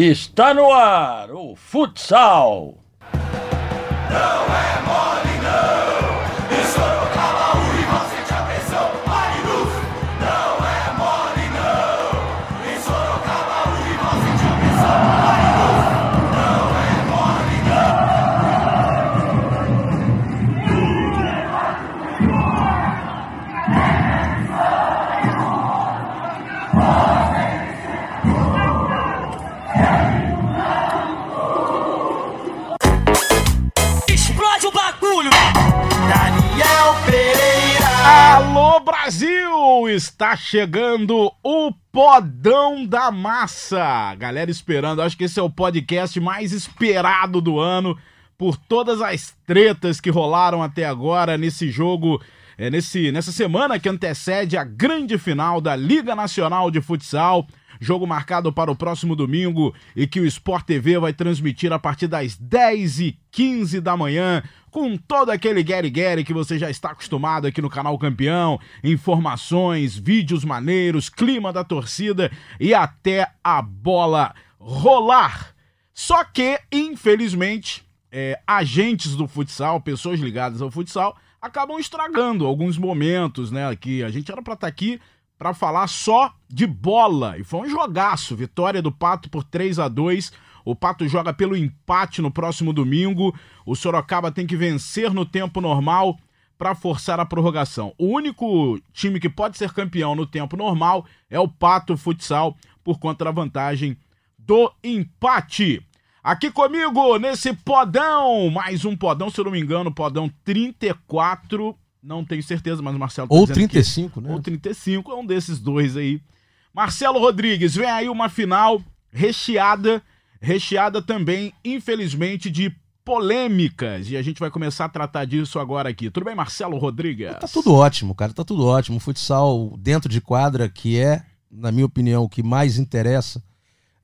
Está no ar o futsal. Não Brasil! Está chegando o Podão da Massa. Galera esperando, acho que esse é o podcast mais esperado do ano por todas as tretas que rolaram até agora nesse jogo, é, nesse, nessa semana que antecede a grande final da Liga Nacional de Futsal. Jogo marcado para o próximo domingo e que o Sport TV vai transmitir a partir das 10h15 da manhã, com todo aquele Gary Gary que você já está acostumado aqui no canal Campeão. Informações, vídeos maneiros, clima da torcida e até a bola rolar. Só que, infelizmente, é, agentes do futsal, pessoas ligadas ao futsal, acabam estragando alguns momentos, né? Que a gente era para estar aqui para falar só de bola. E foi um jogaço. Vitória do Pato por 3 a 2 O Pato joga pelo empate no próximo domingo. O Sorocaba tem que vencer no tempo normal para forçar a prorrogação. O único time que pode ser campeão no tempo normal é o Pato Futsal por conta da vantagem do empate. Aqui comigo nesse podão, mais um podão, se eu não me engano, podão 34, não tenho certeza, mas o Marcelo tá Ou dizendo que- 35, né? ou 35, é um desses dois aí. Marcelo Rodrigues, vem aí uma final recheada, recheada também, infelizmente, de polêmicas. E a gente vai começar a tratar disso agora aqui. Tudo bem, Marcelo Rodrigues? Tá tudo ótimo, cara, tá tudo ótimo. O futsal dentro de quadra, que é, na minha opinião, o que mais interessa,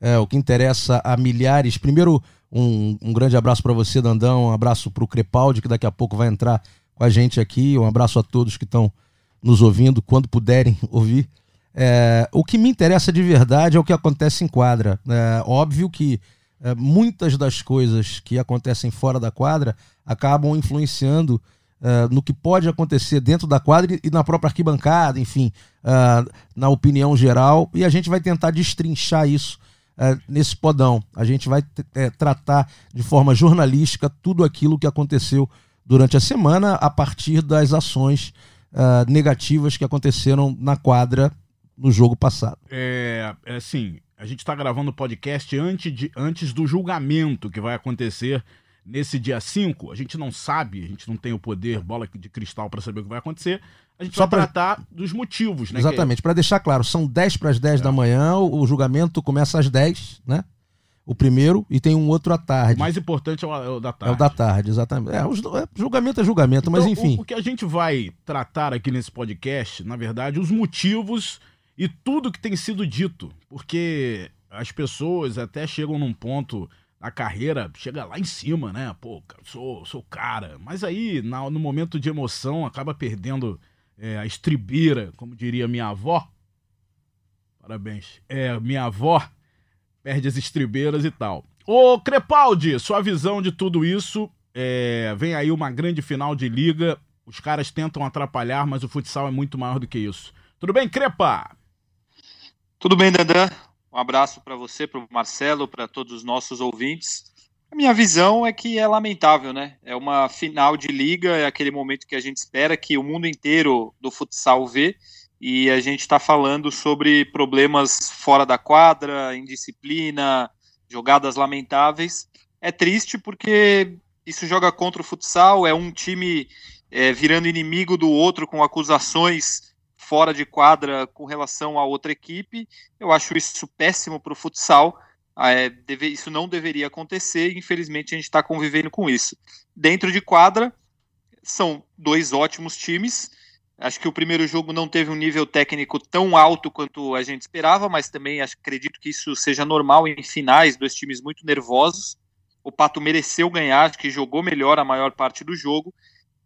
é o que interessa a milhares. Primeiro, um, um grande abraço para você, Dandão, um abraço pro Crepaldi, que daqui a pouco vai entrar com a gente aqui. Um abraço a todos que estão nos ouvindo, quando puderem ouvir. É, o que me interessa de verdade é o que acontece em quadra. É, óbvio que é, muitas das coisas que acontecem fora da quadra acabam influenciando é, no que pode acontecer dentro da quadra e na própria arquibancada, enfim, é, na opinião geral. E a gente vai tentar destrinchar isso é, nesse podão. A gente vai tratar de forma jornalística tudo aquilo que aconteceu durante a semana a partir das ações é, negativas que aconteceram na quadra no jogo passado. É, é assim, a gente está gravando o podcast antes, de, antes do julgamento que vai acontecer nesse dia 5. A gente não sabe, a gente não tem o poder, bola de cristal para saber o que vai acontecer. A gente Só vai pra- tratar dos motivos, né? Exatamente. Para deixar claro, são 10 para as 10 da manhã, o, o julgamento começa às 10, né? O primeiro, e tem um outro à tarde. o mais importante é o, é o da É tarde. o da tarde, exatamente. É, os é, julgamento é julgamento, mas Então, enfim. O, o que a gente vai tratar aqui nesse podcast, na verdade, os motivos e tudo que tem sido dito. Porque as pessoas até chegam num ponto na carreira, chega lá em cima, né? Pô, sou, sou cara. Mas aí, na- no momento de emoção, acaba perdendo é, a estribeira, como diria minha avó. Parabéns. É, minha avó perde as estribeiras e tal. Ô, Crepaldi, sua visão de tudo isso. é, vem aí uma grande final de liga. Os caras tentam atrapalhar, mas o futsal é muito maior do que isso. Tudo bem, Crepa? Tudo bem, Dandan? Um abraço para você, para o Marcelo, para todos os nossos ouvintes. A minha visão é que é lamentável, né? É uma final de liga, é aquele momento que a gente espera que o mundo inteiro do futsal vê, e a gente está falando sobre problemas fora da quadra, indisciplina, jogadas lamentáveis. É triste porque isso joga contra o futsal, é um time é, virando inimigo do outro com acusações fora de quadra com relação a outra equipe. Eu acho isso péssimo para o futsal. Ah, é, deve- isso não deveria acontecer. e, Infelizmente, a gente está convivendo com isso. Dentro de quadra, são dois ótimos times. Acho que o primeiro jogo não teve um nível técnico tão alto quanto a gente esperava, mas também acredito que isso seja normal em finais, dois times muito nervosos. O Pato mereceu ganhar, acho que jogou melhor a maior parte do jogo.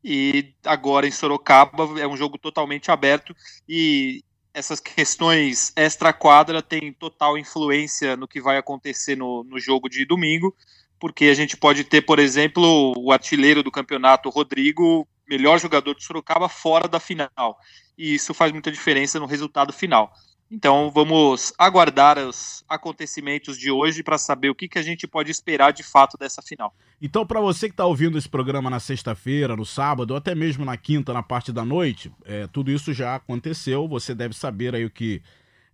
E agora em Sorocaba é um jogo totalmente aberto e essas questões extra-quadra têm total influência no que vai acontecer no, no jogo de domingo, porque a gente pode ter, por exemplo, o artilheiro do campeonato, Rodrigo, melhor jogador de Sorocaba, fora da final. E isso faz muita diferença no resultado final. Então vamos aguardar os acontecimentos de hoje para saber o que, que a gente pode esperar de fato dessa final. Então, para você que está ouvindo esse programa na sexta-feira, no sábado, ou até mesmo na quinta, na parte da noite, é, tudo isso já aconteceu. Você deve saber aí o que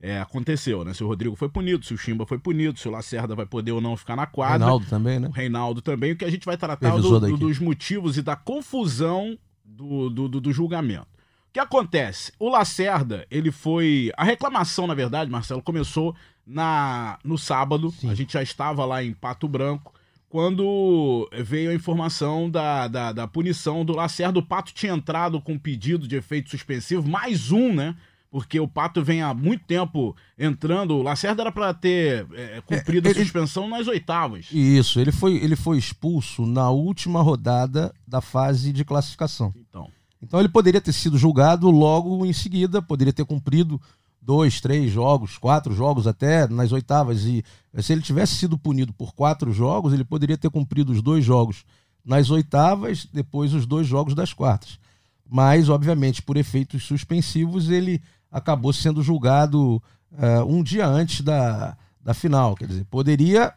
é, aconteceu, né? Se o Rodrigo foi punido, se o Chimba foi punido, se o Lacerda vai poder ou não ficar na quadra. Reinaldo também, né? O Reinaldo também. O que a gente vai tratar do- do- dos motivos e da confusão do, do, do- do julgamento. O que acontece? O Lacerda, ele foi. A reclamação, na verdade, Marcelo, começou na no sábado. Sim. A gente já estava lá em Pato Branco. Quando veio a informação da, da, da punição do Lacerda, o Pato tinha entrado com um pedido de efeito suspensivo, mais um, né? Porque o Pato vem há muito tempo entrando. O Lacerda era para ter é, cumprido a ele- suspensão nas oitavas. Isso, ele foi, ele foi expulso na última rodada da fase de classificação. Então. Então ele poderia ter sido julgado logo em seguida, poderia ter cumprido dois, três jogos, quatro jogos até nas oitavas. E se ele tivesse sido punido por quatro jogos, ele poderia ter cumprido os dois jogos nas oitavas, depois os dois jogos das quartas. Mas, obviamente, por efeitos suspensivos, ele acabou sendo julgado eh, um dia antes da, da final. Quer dizer, poderia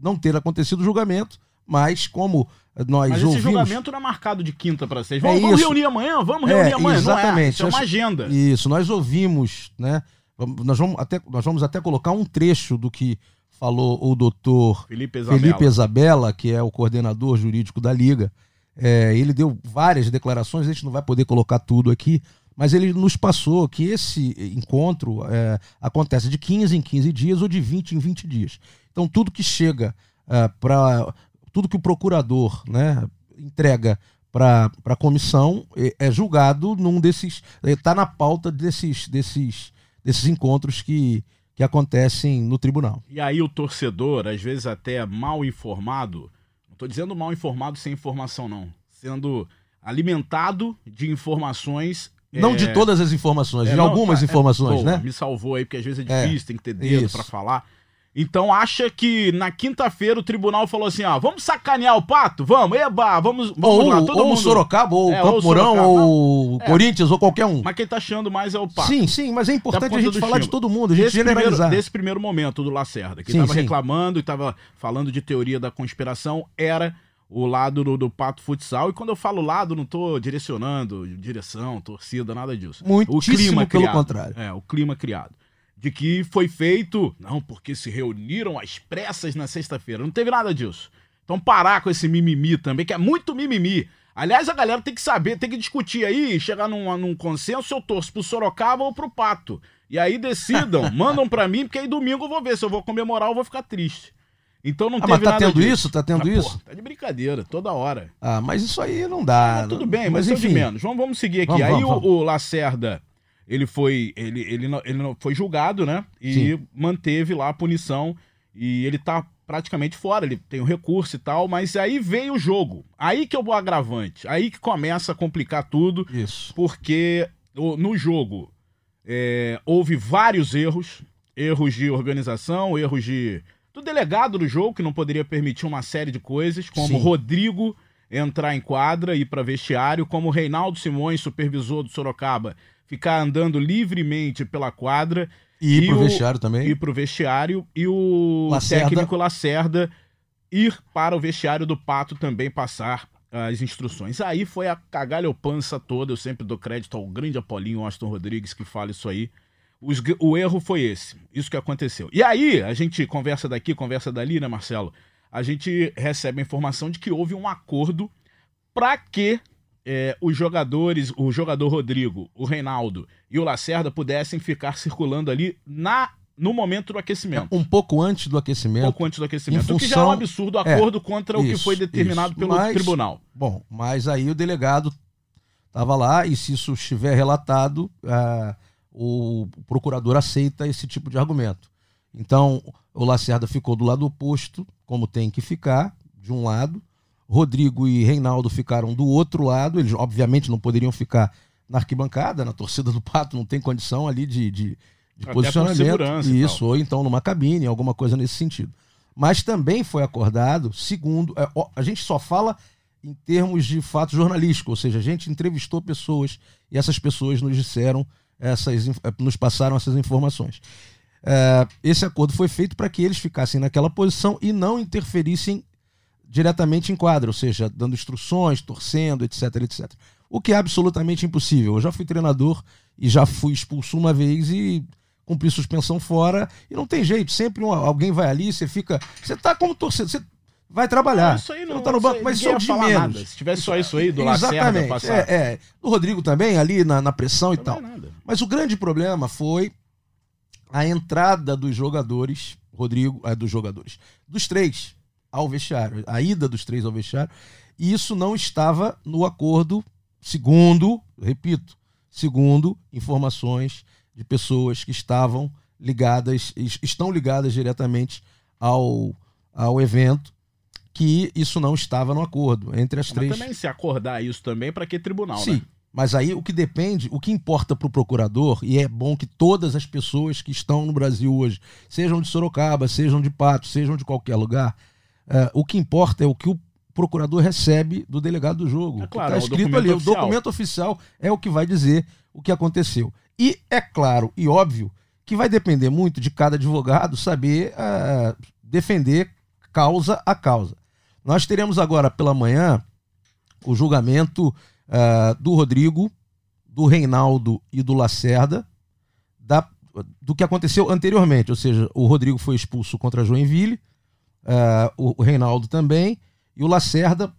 não ter acontecido o julgamento, mas como nós Mas esse ouvimos... julgamento não é marcado de quinta para. É Vamos, vamos isso. reunir amanhã? Vamos É, reunir amanhã? Não é, exatamente. isso é uma agenda. Isso, nós ouvimos, né? Vamos- Nós vamos até, nós vamos até colocar um trecho do que falou o doutor Felipe Isabela. Felipe Isabella, que é o coordenador jurídico da Liga. É, ele deu várias declarações, a gente não vai poder colocar tudo aqui, mas ele nos passou que esse encontro é, acontece de 15 em 15 dias ou de 20 em 20 dias. Então, tudo que chega para. Tudo que o procurador né, entrega para a comissão é, é julgado num desses. está na pauta desses, desses, desses encontros que, que acontecem no tribunal. E aí o torcedor, às vezes até mal informado, não tô dizendo mal informado sem informação não, sendo alimentado de informações Não é, de todas as informações, é, de não, algumas é, informações, boa, né? Me salvou aí porque às vezes é É, difícil, tem que ter dedo para falar. Então acha que na quinta-feira o tribunal falou assim, ó, vamos sacanear o pato? Vamos, eba, vamos, vamos Ou, lá, todo ou mundo. Sorocaba, ou É, Campo ou Mourão, ou É. Corinthians, ou qualquer um. Mas quem tá achando mais é o pato. Sim, sim, mas é importante a gente falar de todo mundo, a gente desse primeiro, generalizar. desse primeiro momento do Lacerda, que Sim, estava sim. reclamando e estava falando de teoria da conspiração, era o lado do, do Pato Futsal. E quando eu falo lado, não tô direcionando direção, torcida, nada disso. Muitíssimo pelo contrário. É, o clima criado. De que foi feito, não, porque se reuniram às pressas na sexta-feira. Não teve nada disso. Então parar com esse mimimi também, que é muito mimimi. Aliás, a galera tem que saber, tem que discutir aí, chegar num, num consenso se eu torço pro Sorocaba ou pro Pato. E aí decidam, mandam pra mim, porque aí domingo eu vou ver se eu vou comemorar ou vou ficar triste. Então não Ah, teve mas tá nada tendo disso. isso? Tá tendo Ah, isso? pô, tá de brincadeira, toda hora. Ah, mas isso aí não dá. Ah, tudo bem, mas, mas de menos. Vamos, vamos seguir aqui. Vamos, Aí vamos, o, o Lacerda, ele foi, ele, ele, não- ele não- foi julgado, né? E manteve lá a punição. E ele tá praticamente fora, ele tem o recurso e tal, mas aí veio o jogo. Aí que é o agravante. Aí que começa a complicar tudo, Isso. porque no jogo é, houve vários erros. Erros de organização, erros de. Do delegado do jogo, que não poderia permitir uma série de coisas, como Sim. Rodrigo entrar em quadra e ir para vestiário, como Reinaldo Simões, supervisor do Sorocaba, ficar andando livremente pela quadra E ir pro o- vestiário também. ir pro vestiário e o Lacerda. técnico Lacerda ir para o vestiário do Pato também passar as instruções. Aí foi a cagalhopança toda, eu sempre dou crédito ao grande Apolinho Austin Rodrigues que fala isso aí. Os o erro foi esse, isso que aconteceu. E aí, a gente conversa daqui, conversa dali, né, Marcelo? A gente recebe a informação de que houve um acordo para que é, os jogadores, o jogador Rodrigo, o Reinaldo e o Lacerda pudessem ficar circulando ali na no momento do aquecimento. Um pouco antes do Um aquecimento. pouco antes do aquecimento. Em o que já é um função- absurdo, acordo contra o que foi determinado isso. pelo Mas- tribunal. Bom, mas aí o delegado estava lá e se isso estiver relatado, ah, o procurador aceita esse tipo de argumento. Então, o Lacerda ficou do lado oposto, como tem que ficar, de um lado. Rodrigo e Reinaldo ficaram do outro lado. Eles, obviamente, não poderiam ficar na arquibancada, na torcida do Pato, não tem condição ali de, de, de posicionamento. e Isso, ou então numa cabine, alguma coisa nesse sentido. Mas também foi acordado, segundo. é, a gente só fala em termos de fato jornalístico, ou seja, a gente entrevistou pessoas e essas pessoas nos disseram, essas, eh, nos passaram essas informações. É, esse acordo foi feito para que eles ficassem naquela posição e não interferissem diretamente em quadra, ou seja, dando instruções, torcendo, etc, etc. O que é absolutamente impossível. Eu já fui treinador e já fui expulso uma vez e cumpri suspensão fora e não tem jeito. Sempre um- alguém vai ali, você fica. Você tá como torcedor, você vai trabalhar. Ah, isso aí Você não, tá no banco, mas isso é o de menos. nada. Se tivesse só isso aí do Lacerda Exatamente. passar. É, é. Do Rodrigo também, ali na, na pressão e Não tal. é nada. Mas o grande problema foi a entrada dos jogadores, Rodrigo, é, dos jogadores, dos três ao vestiário, a ida dos três ao vestiário, e isso não estava no acordo, segundo, repito, segundo informações de pessoas que estavam ligadas, es- estão ligadas diretamente ao, ao evento, que isso não estava no acordo entre as Mas três. também se acordar isso também, pra que tribunal, Sim. né? Mas aí o que depende, o que importa para o procurador, e é bom que todas as pessoas que estão no Brasil hoje, sejam de Sorocaba, sejam de Pato, sejam de qualquer lugar, eh, o que importa é o que o procurador recebe do delegado do jogo. É claro, tá é escrito ali. oficial. O documento oficial é o que vai dizer o que aconteceu. E é claro e óbvio que vai depender muito de cada advogado saber eh, defender causa a causa. Nós teremos agora pela manhã o julgamento ah, do Rodrigo, do Reinaldo e do Lacerda, da- do que aconteceu anteriormente. Ou seja, o Rodrigo foi expulso contra a Joinville, ah, o, Reinaldo também, e o Lacerda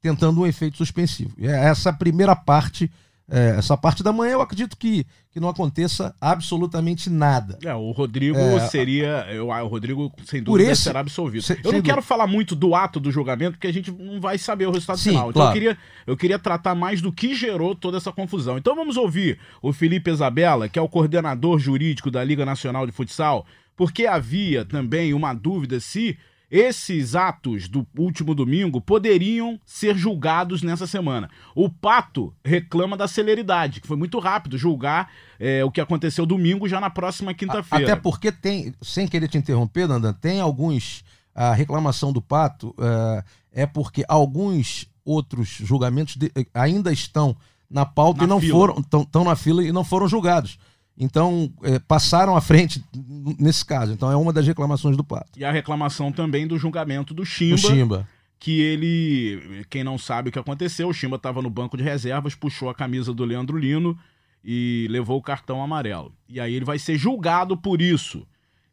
tentando um efeito suspensivo. É essa primeira parte, eh, essa parte da manhã, eu acredito que, que não aconteça absolutamente nada. É, o Rodrigo É. seria. Eu, o Rodrigo, sem dúvida, esse- será absolvido. se- eu não quero falar muito do ato do julgamento, porque a gente não vai saber o resultado Sim, final. Então claro. eu, queria, eu queria tratar mais do que gerou toda essa confusão. Então vamos ouvir o Felipe Isabella, que é o coordenador jurídico da Liga Nacional de Futsal, porque havia também uma dúvida se esses atos do último domingo poderiam ser julgados nessa semana. O Pato reclama da celeridade, que foi muito rápido julgar é, o que aconteceu domingo já na próxima quinta-feira. Até porque tem, sem querer te interromper, Dandan, tem alguns. A reclamação do Pato eh, é porque alguns outros julgamentos de- eh, ainda estão na pauta Na e não fila. foram. Estão na fila e não foram julgados. Então, eh, passaram à frente nesse caso. Então, é uma das reclamações do Pato. E a reclamação também do julgamento do Chimba, Do Chimba. que ele, quem não sabe o que aconteceu, o Chimba estava no banco de reservas, puxou a camisa do Leandro Lino e levou o cartão amarelo. E aí ele vai ser julgado por isso.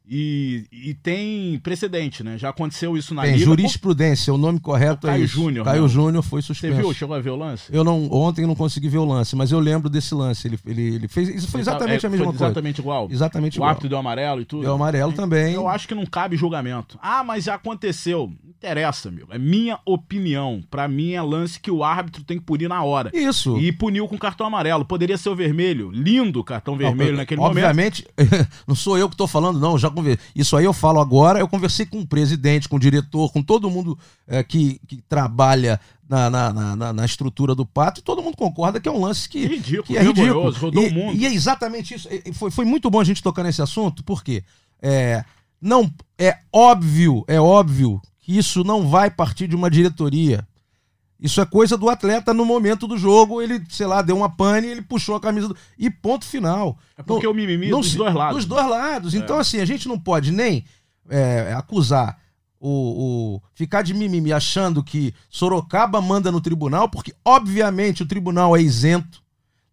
E, e tem precedente, né? Já aconteceu isso na Tem Liga. jurisprudência, o nome correto O Caio é isso. Júnior, Caio né? Júnior foi Você suspenso. viu? Chegou a ver o lance? Eu não, ontem eu não consegui ver o lance, mas eu lembro desse lance. Ele, ele, ele fez. Isso foi exatamente É, a mesma foi coisa. Exatamente igual. Exatamente o igual. árbitro deu amarelo e tudo. Deu amarelo também. Eu acho que não cabe julgamento. Ah, mas já aconteceu. Não interessa, amigo. É minha opinião. Pra mim é lance que o árbitro tem que punir na hora. Isso. E puniu com cartão amarelo. Poderia ser o vermelho. Lindo o cartão vermelho Não, naquele momento. Obviamente, não sou eu que estou falando, não. Já conver... Isso aí eu falo agora. Eu conversei com o presidente, com o diretor, com todo mundo é, que, que trabalha na, na, na- na- estrutura do pato, e todo mundo concorda que é um lance que, Ridículo, que é ridículo. rodou e, o mundo. e é exatamente isso. Foi, foi muito bom a gente tocar nesse assunto, porque é, não, é óbvio, é óbvio que isso não vai partir de uma diretoria. Isso é coisa do atleta no momento do jogo. Ele, sei lá, deu uma pane, ele puxou a camisa do... e ponto final. É porque Não- o mimimi é não dos dois lados. Dos dois lados. Então, assim, a gente não pode nem é, acusar o, o- ficar de mimimi achando que Sorocaba manda no tribunal, porque, obviamente, o tribunal é isento.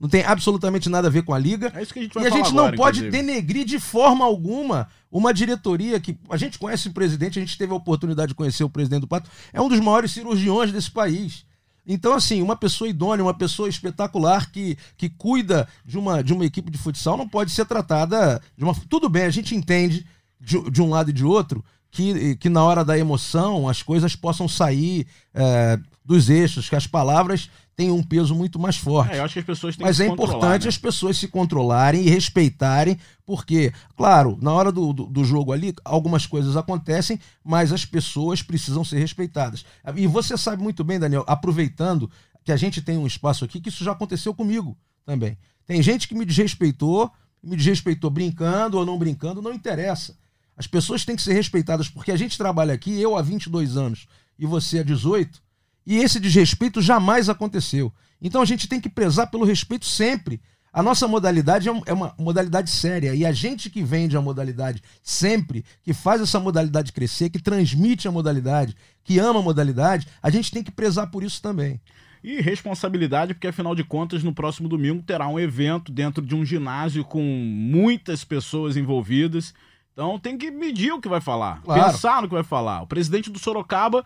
Não tem absolutamente nada a ver com a liga. É isso que a gente vai E a gente não pode inclusive. denegrir de forma alguma uma diretoria que. A gente conhece o presidente, a gente teve a oportunidade de conhecer o presidente do Pato, é um dos maiores cirurgiões desse país. Então, assim, uma pessoa idônea, uma pessoa espetacular que, que cuida de uma, de uma equipe de futsal não pode ser tratada de uma. Tudo bem, a gente entende de, de um lado e de outro que, que na hora da emoção as coisas possam sair é, dos eixos, que as palavras tenham um peso muito mais forte. É, eu acho que as pessoas têm Mas que é importante né? as pessoas se controlarem e respeitarem, porque, claro, na hora do, do, do jogo ali, algumas coisas acontecem, mas as pessoas precisam ser respeitadas. E você sabe muito bem, Daniel, aproveitando que a gente tem um espaço aqui, que isso já aconteceu comigo também. Tem gente que me desrespeitou, me desrespeitou brincando ou não brincando, não interessa. As pessoas têm que ser respeitadas, porque a gente trabalha aqui, eu há 22 anos e você há 18, e esse desrespeito jamais aconteceu. Então a gente tem que prezar pelo respeito sempre. A nossa modalidade é é uma modalidade séria e a gente que vende a modalidade sempre, que faz essa modalidade crescer, que transmite a modalidade, que ama a modalidade, a gente tem que prezar por isso também. E responsabilidade, porque afinal de contas, no próximo domingo terá um evento dentro de um ginásio com muitas pessoas envolvidas. Então tem que medir o que vai falar, Claro. pensar no que vai falar. O presidente do Sorocaba,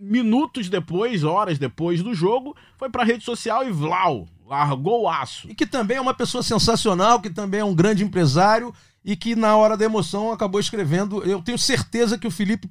minutos depois, horas depois do jogo, foi pra rede social e vlau, largou o aço. E que também é uma pessoa sensacional, que também é um grande empresário e que na hora da emoção acabou escrevendo. Eu tenho certeza que o Felipe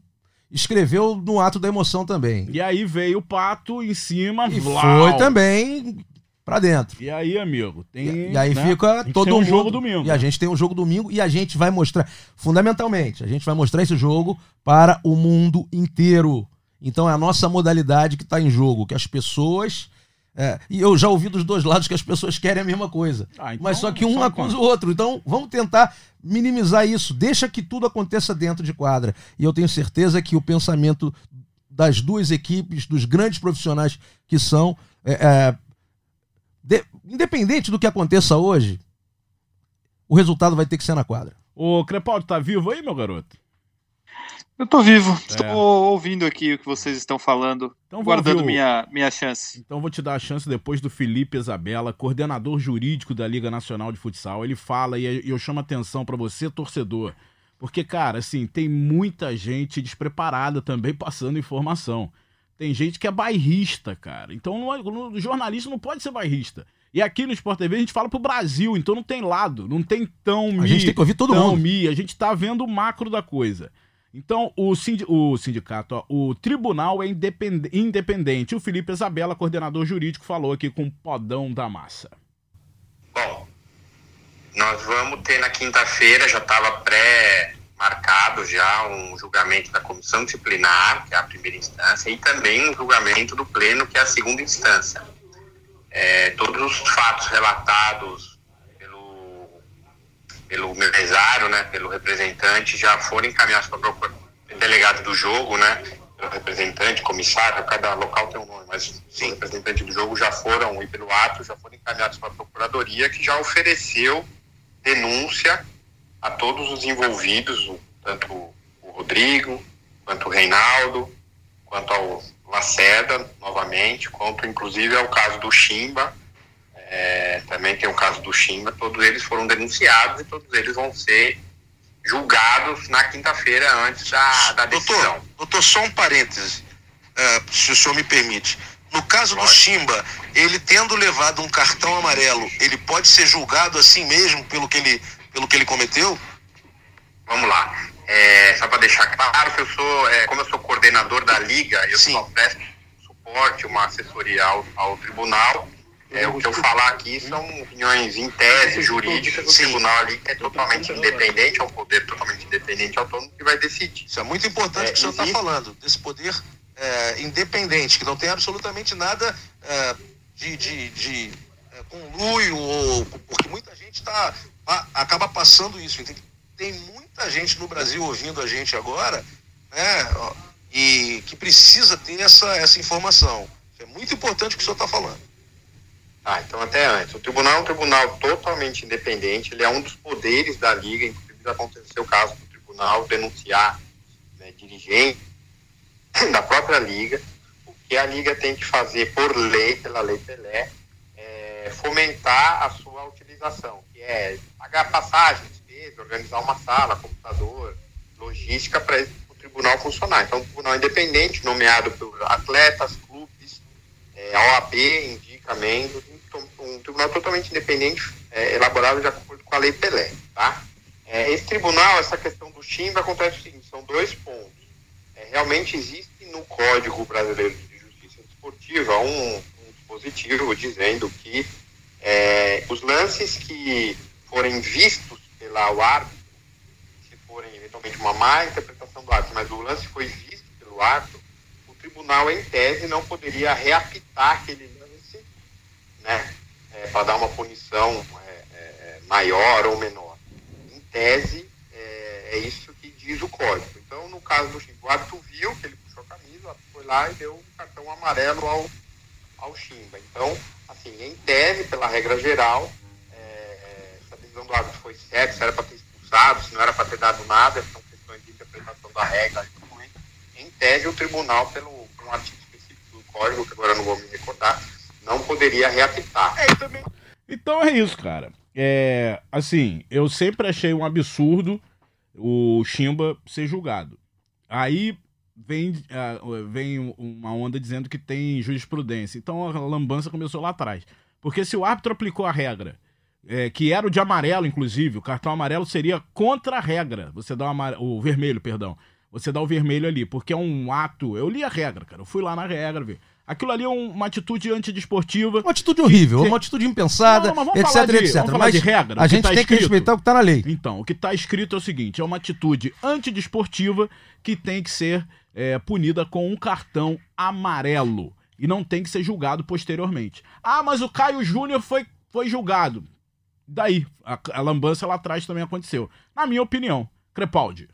escreveu no ato da emoção também. E aí veio o pato em cima, E vlau. foi também pra dentro. E aí, amigo, tem. E, aí né? fica A todo tem um mundo. jogo domingo. E a gente tem um jogo domingo e a gente vai mostrar, fundamentalmente, a gente vai mostrar esse jogo para o mundo inteiro. Então é a nossa modalidade que está em jogo, que as pessoas. é, e eu já ouvi dos dois lados que as pessoas querem a mesma coisa. Ah, então mas só que um acusa o outro. Então vamos tentar minimizar isso. Deixa que tudo aconteça dentro de quadra. E eu tenho certeza que o pensamento das duas equipes, dos grandes profissionais que são, é, é, de- independente do que aconteça hoje, o resultado vai ter que ser na quadra. O Crepaldi tá vivo aí, meu garoto? Eu tô vivo, É. estou ouvindo aqui o que vocês estão falando, Então guardando o- minha, minha chance. Então vou te dar a chance depois do Felipe Isabela, coordenador jurídico da Liga Nacional de Futsal. Ele fala e eu chamo atenção pra você, torcedor. Porque, cara, assim, tem muita gente despreparada também passando informação. Tem gente que é bairrista, cara. Então não é- no, no jornalismo não pode ser bairrista. E aqui no Sport TV a gente fala pro Brasil, então não tem lado, não tem tão A gente tem que ouvir todo tão mundo. mi, a gente tá vendo o macro da coisa. Então, o, sindi- o sindicato, ó, o tribunal é independ- independente. O Felipe Isabela, coordenador jurídico, falou aqui com o podão da massa. Bom, nós vamos ter na quinta-feira, já estava pré-marcado já um julgamento da comissão disciplinar, que é a primeira instância, e também um julgamento do pleno, que é a segunda instância. É, todos os fatos relatados pelo mesário, né, pelo representante, já foram encaminhados para o delegado do jogo, né, pelo representante, comissário, cada local tem um nome, mas sim, representante do jogo já foram, e pelo ato, já foram encaminhados para a procuradoria, que já ofereceu denúncia a todos os envolvidos, tanto o Rodrigo, quanto o Reinaldo, quanto ao Lacerda, novamente, quanto inclusive ao caso do Chimba, é, também tem o caso do Chimba, todos eles foram denunciados e todos eles vão ser julgados na quinta-feira antes da, da decisão. Doutor, só um parêntese, eh, se o senhor me permite. No caso do Lógico. Chimba, ele tendo levado um cartão amarelo, ele pode ser julgado assim mesmo pelo que ele, pelo que ele cometeu? Vamos lá. É, só para deixar claro que eu sou, é, como eu sou coordenador da liga, eu Sim. só presto suporte, uma assessoria ao, ao tribunal. É, o que eu falar aqui são opiniões em tese jurídicas. O tribunal ali que é totalmente independente, é um poder totalmente independente e autônomo que vai decidir. Isso é muito importante É, que o senhor está existe- falando, desse poder eh, independente, que não tem absolutamente nada eh, de, de, de eh, conluio, ou, porque muita gente tá, a- acaba passando isso. Tem, tem muita gente no Brasil ouvindo a gente agora, né, ó, e que precisa ter essa, essa informação. É muito importante o que o senhor está falando. Ah, então até antes. O tribunal é um tribunal totalmente independente, ele é um dos poderes da liga, inclusive aconteceu o caso do tribunal denunciar né, dirigente da própria liga, o que a liga tem que fazer por lei, pela lei Pelé, é fomentar a sua utilização, que é pagar passagem, despesa, organizar uma sala, computador, logística para o tribunal funcionar. Então, um tribunal independente, nomeado por atletas, clubes, é, OAB indica membros, um tribunal totalmente independente, é, elaborado de acordo com a Lei Pelé. Tá? É, esse tribunal, essa questão do Chimba, acontece o seguinte, são dois pontos. É, realmente existe no Código Brasileiro de Justiça Desportiva um, um dispositivo dizendo que é, os lances que forem vistos pela o árbitro, se forem eventualmente uma má interpretação do árbitro, mas o lance foi visto pelo árbitro, o tribunal, em tese, não poderia reapitar aquele lance, né, para dar uma punição é, é, é, maior ou menor. Em tese, é, é isso que diz o código. Então, no caso do Chimba, o árbitro viu que ele puxou a camisa, foi lá e deu um cartão amarelo ao, ao Chimba. Então, assim, em tese, pela regra geral, é, é, se a decisão do árbitro foi certa, se era para ter expulsado, se não era para ter dado nada, são questões de interpretação da regra. Em tese, o tribunal, pelo um artigo específico do código, que agora não vou me recordar, não poderia reapitar. É, também... Então é isso, cara. É, assim, eu sempre achei um absurdo o Chimba ser julgado. Aí vem, uh, vem uma onda dizendo que tem jurisprudência. Então a lambança começou lá atrás. Porque se o árbitro aplicou a regra, é, que era o de amarelo, inclusive, o cartão amarelo seria contra a regra. Você dá o, amare... o vermelho, perdão. Você dá o vermelho ali, porque é um ato. Eu li a regra, cara. Eu fui lá na regra ver. Aquilo ali é uma atitude antidesportiva. Uma atitude horrível, uma atitude impensada, Não, não, etc, de, etc. Vamos mas de regra, a gente tá tem escrito. que respeitar o que está na lei. Então, o que está escrito é o seguinte: é uma atitude antidesportiva que tem que ser é, punida com um cartão amarelo. E não tem que ser julgado posteriormente. Ah, mas o Caio Júnior foi, foi julgado. Daí, a, a lambança lá atrás também aconteceu. Na minha opinião. Crepaldi.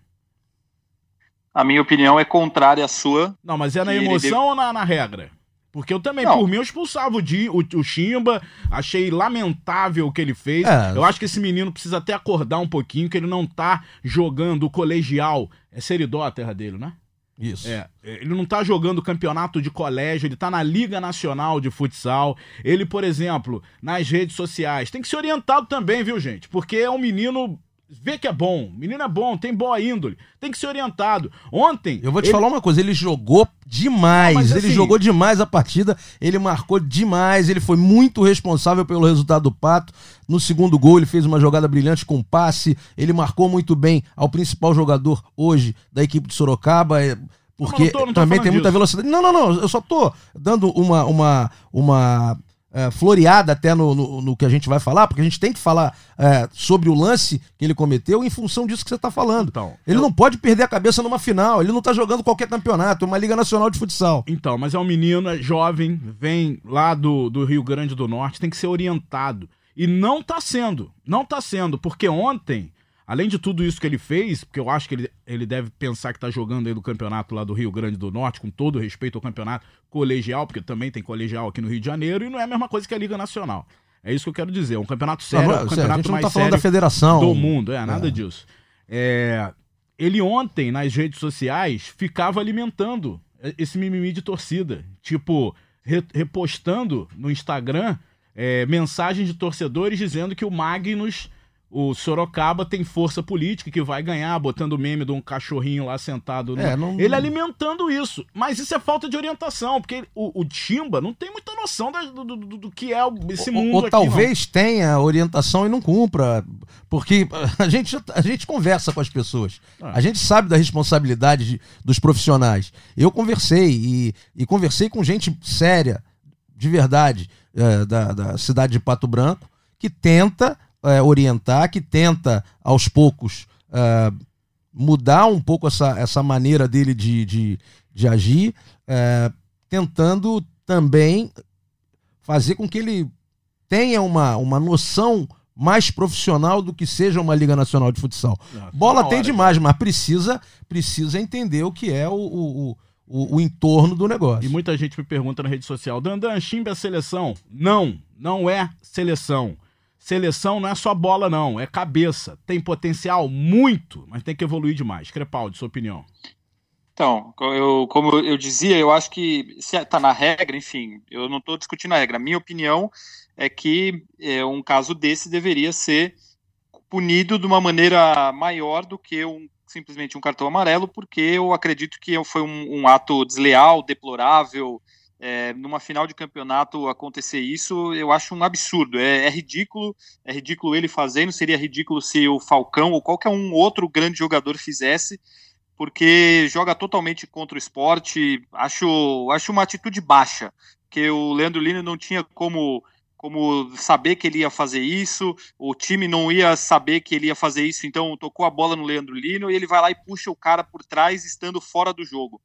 A minha opinião é contrária à sua. Não, mas é na emoção deve... ou na, na regra? Porque eu também, não. por mim, eu expulsava o, Di, o, o Chimba, achei lamentável o que ele fez. É. Eu acho que esse menino precisa até acordar um pouquinho, que ele não tá jogando o colegial. É Seridó a terra dele, né? Isso. É, ele não tá jogando campeonato de colégio, ele tá na Liga Nacional de Futsal. Ele, por exemplo, nas redes sociais, tem que ser orientado também, viu, gente? Porque é um menino vê que é bom. Menino é bom, tem boa índole. Tem que ser orientado. Ontem. Eu vou te ele... falar uma coisa: ele jogou demais. Não, ele assim... jogou demais a partida. Ele marcou demais. Ele foi muito responsável pelo resultado do Pato. No segundo gol, ele fez uma jogada brilhante com passe. Ele marcou muito bem ao principal jogador hoje da equipe de Sorocaba. É, porque não, não tô, não também tem disso. muita velocidade. Não, não, não. Eu só tô dando uma, uma, uma é, floreada até no, no, no, que a gente vai falar, porque a gente tem que falar é, sobre o lance que ele cometeu em função disso que você está falando. Então, ele eu... não pode perder a cabeça numa final, ele não está jogando qualquer campeonato, é uma Liga Nacional de Futsal. Então, mas é um menino, é jovem, vem lá do, do Rio Grande do Norte, tem que ser orientado. E não está sendo, não está sendo, porque ontem Além de tudo isso que ele fez, porque eu acho que ele, ele deve pensar que está jogando aí do campeonato lá do Rio Grande do Norte, com todo respeito ao campeonato colegial, porque também tem colegial aqui no Rio de Janeiro, e não é a mesma coisa que a Liga Nacional. É isso que eu quero dizer. É um campeonato sério, não, é um campeonato a gente não tá falando da federação. do mundo. É, nada é. disso. É, ele ontem, nas redes sociais, ficava alimentando esse mimimi de torcida. Tipo, re, repostando no Instagram é, mensagens de torcedores dizendo que o Magnus o Sorocaba tem força política que vai ganhar, botando o meme de um cachorrinho lá sentado. No... É, não... Ele alimentando isso. Mas isso é falta de orientação, porque o, o Timba não tem muita noção do, do, do, do que é esse mundo. Ou, ou talvez não. tenha orientação e não cumpra. Porque a gente, a gente conversa com as pessoas. Ah. A gente sabe da responsabilidade de, dos profissionais. Eu conversei e, e conversei com gente séria, de verdade, é, da, da cidade de Pato Branco, que tenta é, orientar, que tenta, aos poucos, é, mudar um pouco essa, essa maneira dele de, de, de agir, é, tentando também fazer com que ele tenha uma, uma noção mais profissional do que seja uma Liga Nacional de Futsal. Ah, Bola tem demais, mas precisa, precisa entender o que é o, o, o, o, entorno do negócio. E muita gente me pergunta na rede social: Dandan, Chimba é seleção? Não, não é seleção. Seleção não é só bola, não, é cabeça. Tem potencial muito, mas tem que evoluir demais. Crepaldi, sua opinião. Então, eu, como eu dizia, eu acho que está na regra, enfim, eu não estou discutindo a regra. Minha opinião é que é, um caso desse deveria ser punido de uma maneira maior do que um, simplesmente um cartão amarelo, porque eu acredito que foi um, um ato desleal, deplorável, é, numa final de campeonato acontecer isso, eu acho um absurdo. É, é, ridículo, é ridículo ele fazendo, seria ridículo se o Falcão ou qualquer um outro grande jogador fizesse, porque joga totalmente contra o esporte. Acho, acho uma atitude baixa, que o Leandro Lino não tinha como como saber que ele ia fazer isso, o time não ia saber que ele ia fazer isso, então tocou a bola no Leandro Lino e ele vai lá e puxa o cara por trás estando fora do jogo.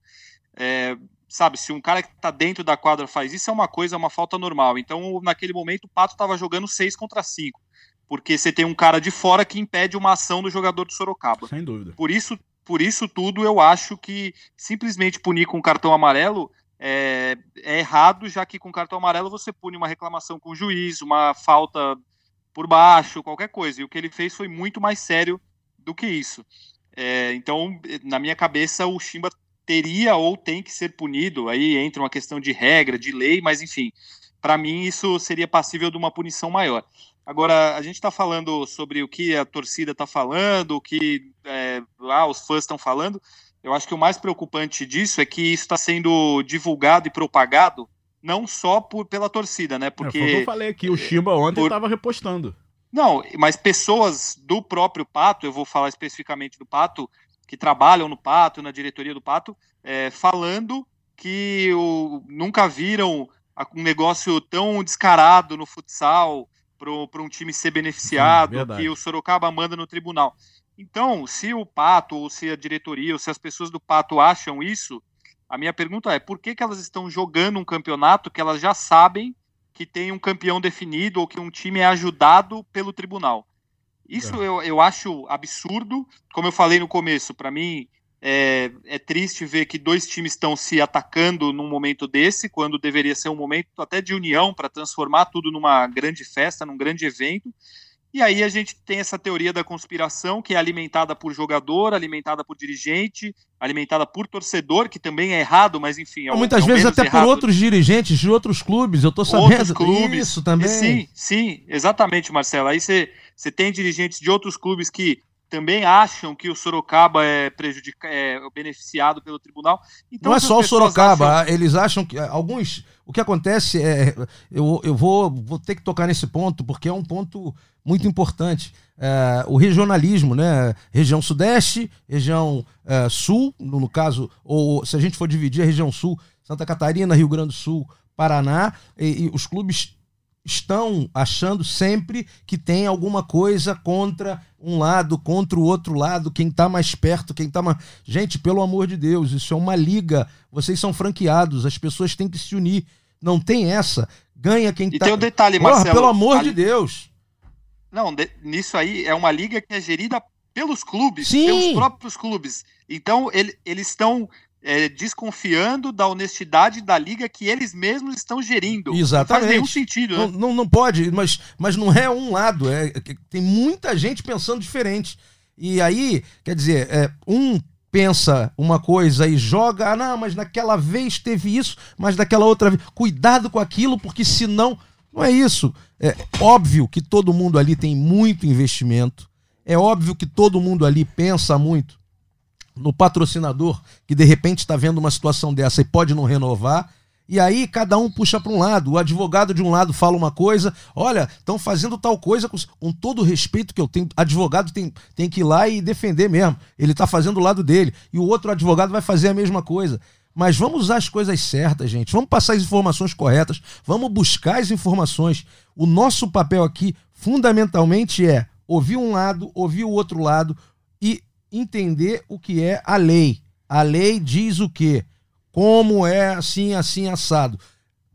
É, sabe, se um cara que tá dentro da quadra faz isso, é uma coisa, é uma falta normal. Então, naquele momento, o Pato tava jogando 6 contra 5. Porque você tem um cara de fora que impede uma ação do jogador do Sorocaba. Sem dúvida. Por isso, por isso tudo, eu acho que simplesmente punir com cartão amarelo é, é errado, já que com cartão amarelo você pune uma reclamação com o juiz, uma falta por baixo, qualquer coisa. E o que ele fez foi muito mais sério do que isso. É, então, na minha cabeça, o Chimba teria ou tem que ser punido. Aí entra uma questão de regra, de lei, mas enfim, para mim isso seria passível de uma punição maior. Agora, a gente está falando sobre o que a torcida está falando, o que é, lá os fãs estão falando. Eu acho que o mais preocupante disso é que isso está sendo divulgado e propagado não só por, pela torcida, né? Porque É, foi o que eu falei aqui, o Chimba ontem por- estava repostando. não, mas pessoas do próprio Pato, eu vou falar especificamente do Pato, que trabalham no Pato, na diretoria do Pato, é, falando que o- nunca viram um negócio tão descarado no futsal para um time ser beneficiado, Sim, que o Sorocaba manda no tribunal. Então, se o Pato, ou se a diretoria, ou se as pessoas do Pato acham isso, a minha pergunta é por que, que elas estão jogando um campeonato que elas já sabem que tem um campeão definido ou que um time é ajudado pelo tribunal. Isso eu, eu acho absurdo. Como eu falei no começo, para mim é, é triste ver que dois times estão se atacando num momento desse, quando deveria ser um momento até de união para transformar tudo numa grande festa, num grande evento. E aí a gente tem essa teoria da conspiração que é alimentada por jogador, alimentada por dirigente, alimentada por torcedor, que também é errado, mas enfim. É Muitas é vezes até por errado outros dirigentes de outros clubes, eu tô outros sabendo. clubes. Isso também. Sim, sim, exatamente, Marcelo. Aí você você tem dirigentes de outros clubes que também acham que o Sorocaba é, prejudica, é beneficiado pelo tribunal. Então, não é só o Sorocaba, acham- eles acham que alguns. O que acontece é. Eu, eu vou, vou ter que tocar nesse ponto, porque é um ponto muito importante. É, o regionalismo, né? Região Sudeste, região é, Sul, no, no caso, ou se a gente for dividir a região Sul, Santa Catarina, Rio Grande do Sul, Paraná, e, e os clubes estão achando sempre que tem alguma coisa contra um lado, contra o outro lado, quem tá mais perto, quem tá mais. Gente, pelo amor de Deus, isso é uma liga. Vocês são franqueados, as pessoas têm que se unir. Não tem essa. Ganha quem E tá. tem o detalhe, Porra, Marcelo. pelo amor a- de Deus. Não, de- nisso aí é uma liga que é gerida pelos clubes, Sim. pelos próprios clubes. Então ele- eles estão é, desconfiando da honestidade da liga que eles mesmos estão gerindo. Não Exatamente. faz nenhum sentido, Não, né? não, não pode, mas, mas não é um lado. É, tem muita gente pensando diferente. E aí, quer dizer, é, um pensa uma coisa e joga, ah, não, mas naquela vez teve isso, mas daquela outra vez. Cuidado com aquilo, porque senão. Não é isso. É óbvio que todo mundo ali tem muito investimento. É óbvio que todo mundo ali pensa muito no patrocinador que de repente está vendo uma situação dessa e pode não renovar. E aí cada um puxa para um lado. O advogado de um lado fala uma coisa, olha, estão fazendo tal coisa com, com todo o respeito que eu tenho. Advogado tem, tem que ir lá e defender mesmo. Ele está fazendo o lado dele. E o outro advogado vai fazer a mesma coisa. Mas vamos usar as coisas certas, gente. Vamos passar as informações corretas. Vamos buscar as informações. O nosso papel aqui, fundamentalmente, é ouvir um lado, ouvir o outro lado e entender o que é a lei. A lei diz o quê? Como é assim, assim, assado.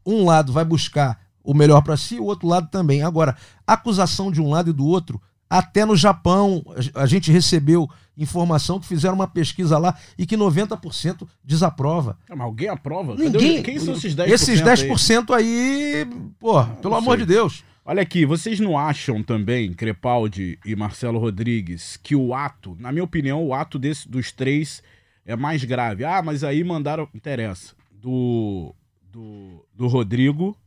Um lado vai buscar o melhor para si, o outro lado também. Agora, acusação de um lado e do outro, até no Japão, a gente recebeu informação que fizeram uma pesquisa lá e que 90% desaprova. Ah, mas alguém aprova? Cadê Ninguém. o- Quem são esses 10%? Esses aí? 10% aí, pô, pelo não amor de Deus. Olha aqui, vocês não acham também, Crepaldi e Marcelo Rodrigues, que o ato, na minha opinião, o ato desse, dos três é mais grave? Ah, mas aí mandaram. Interessa. Do, do, do Rodrigo,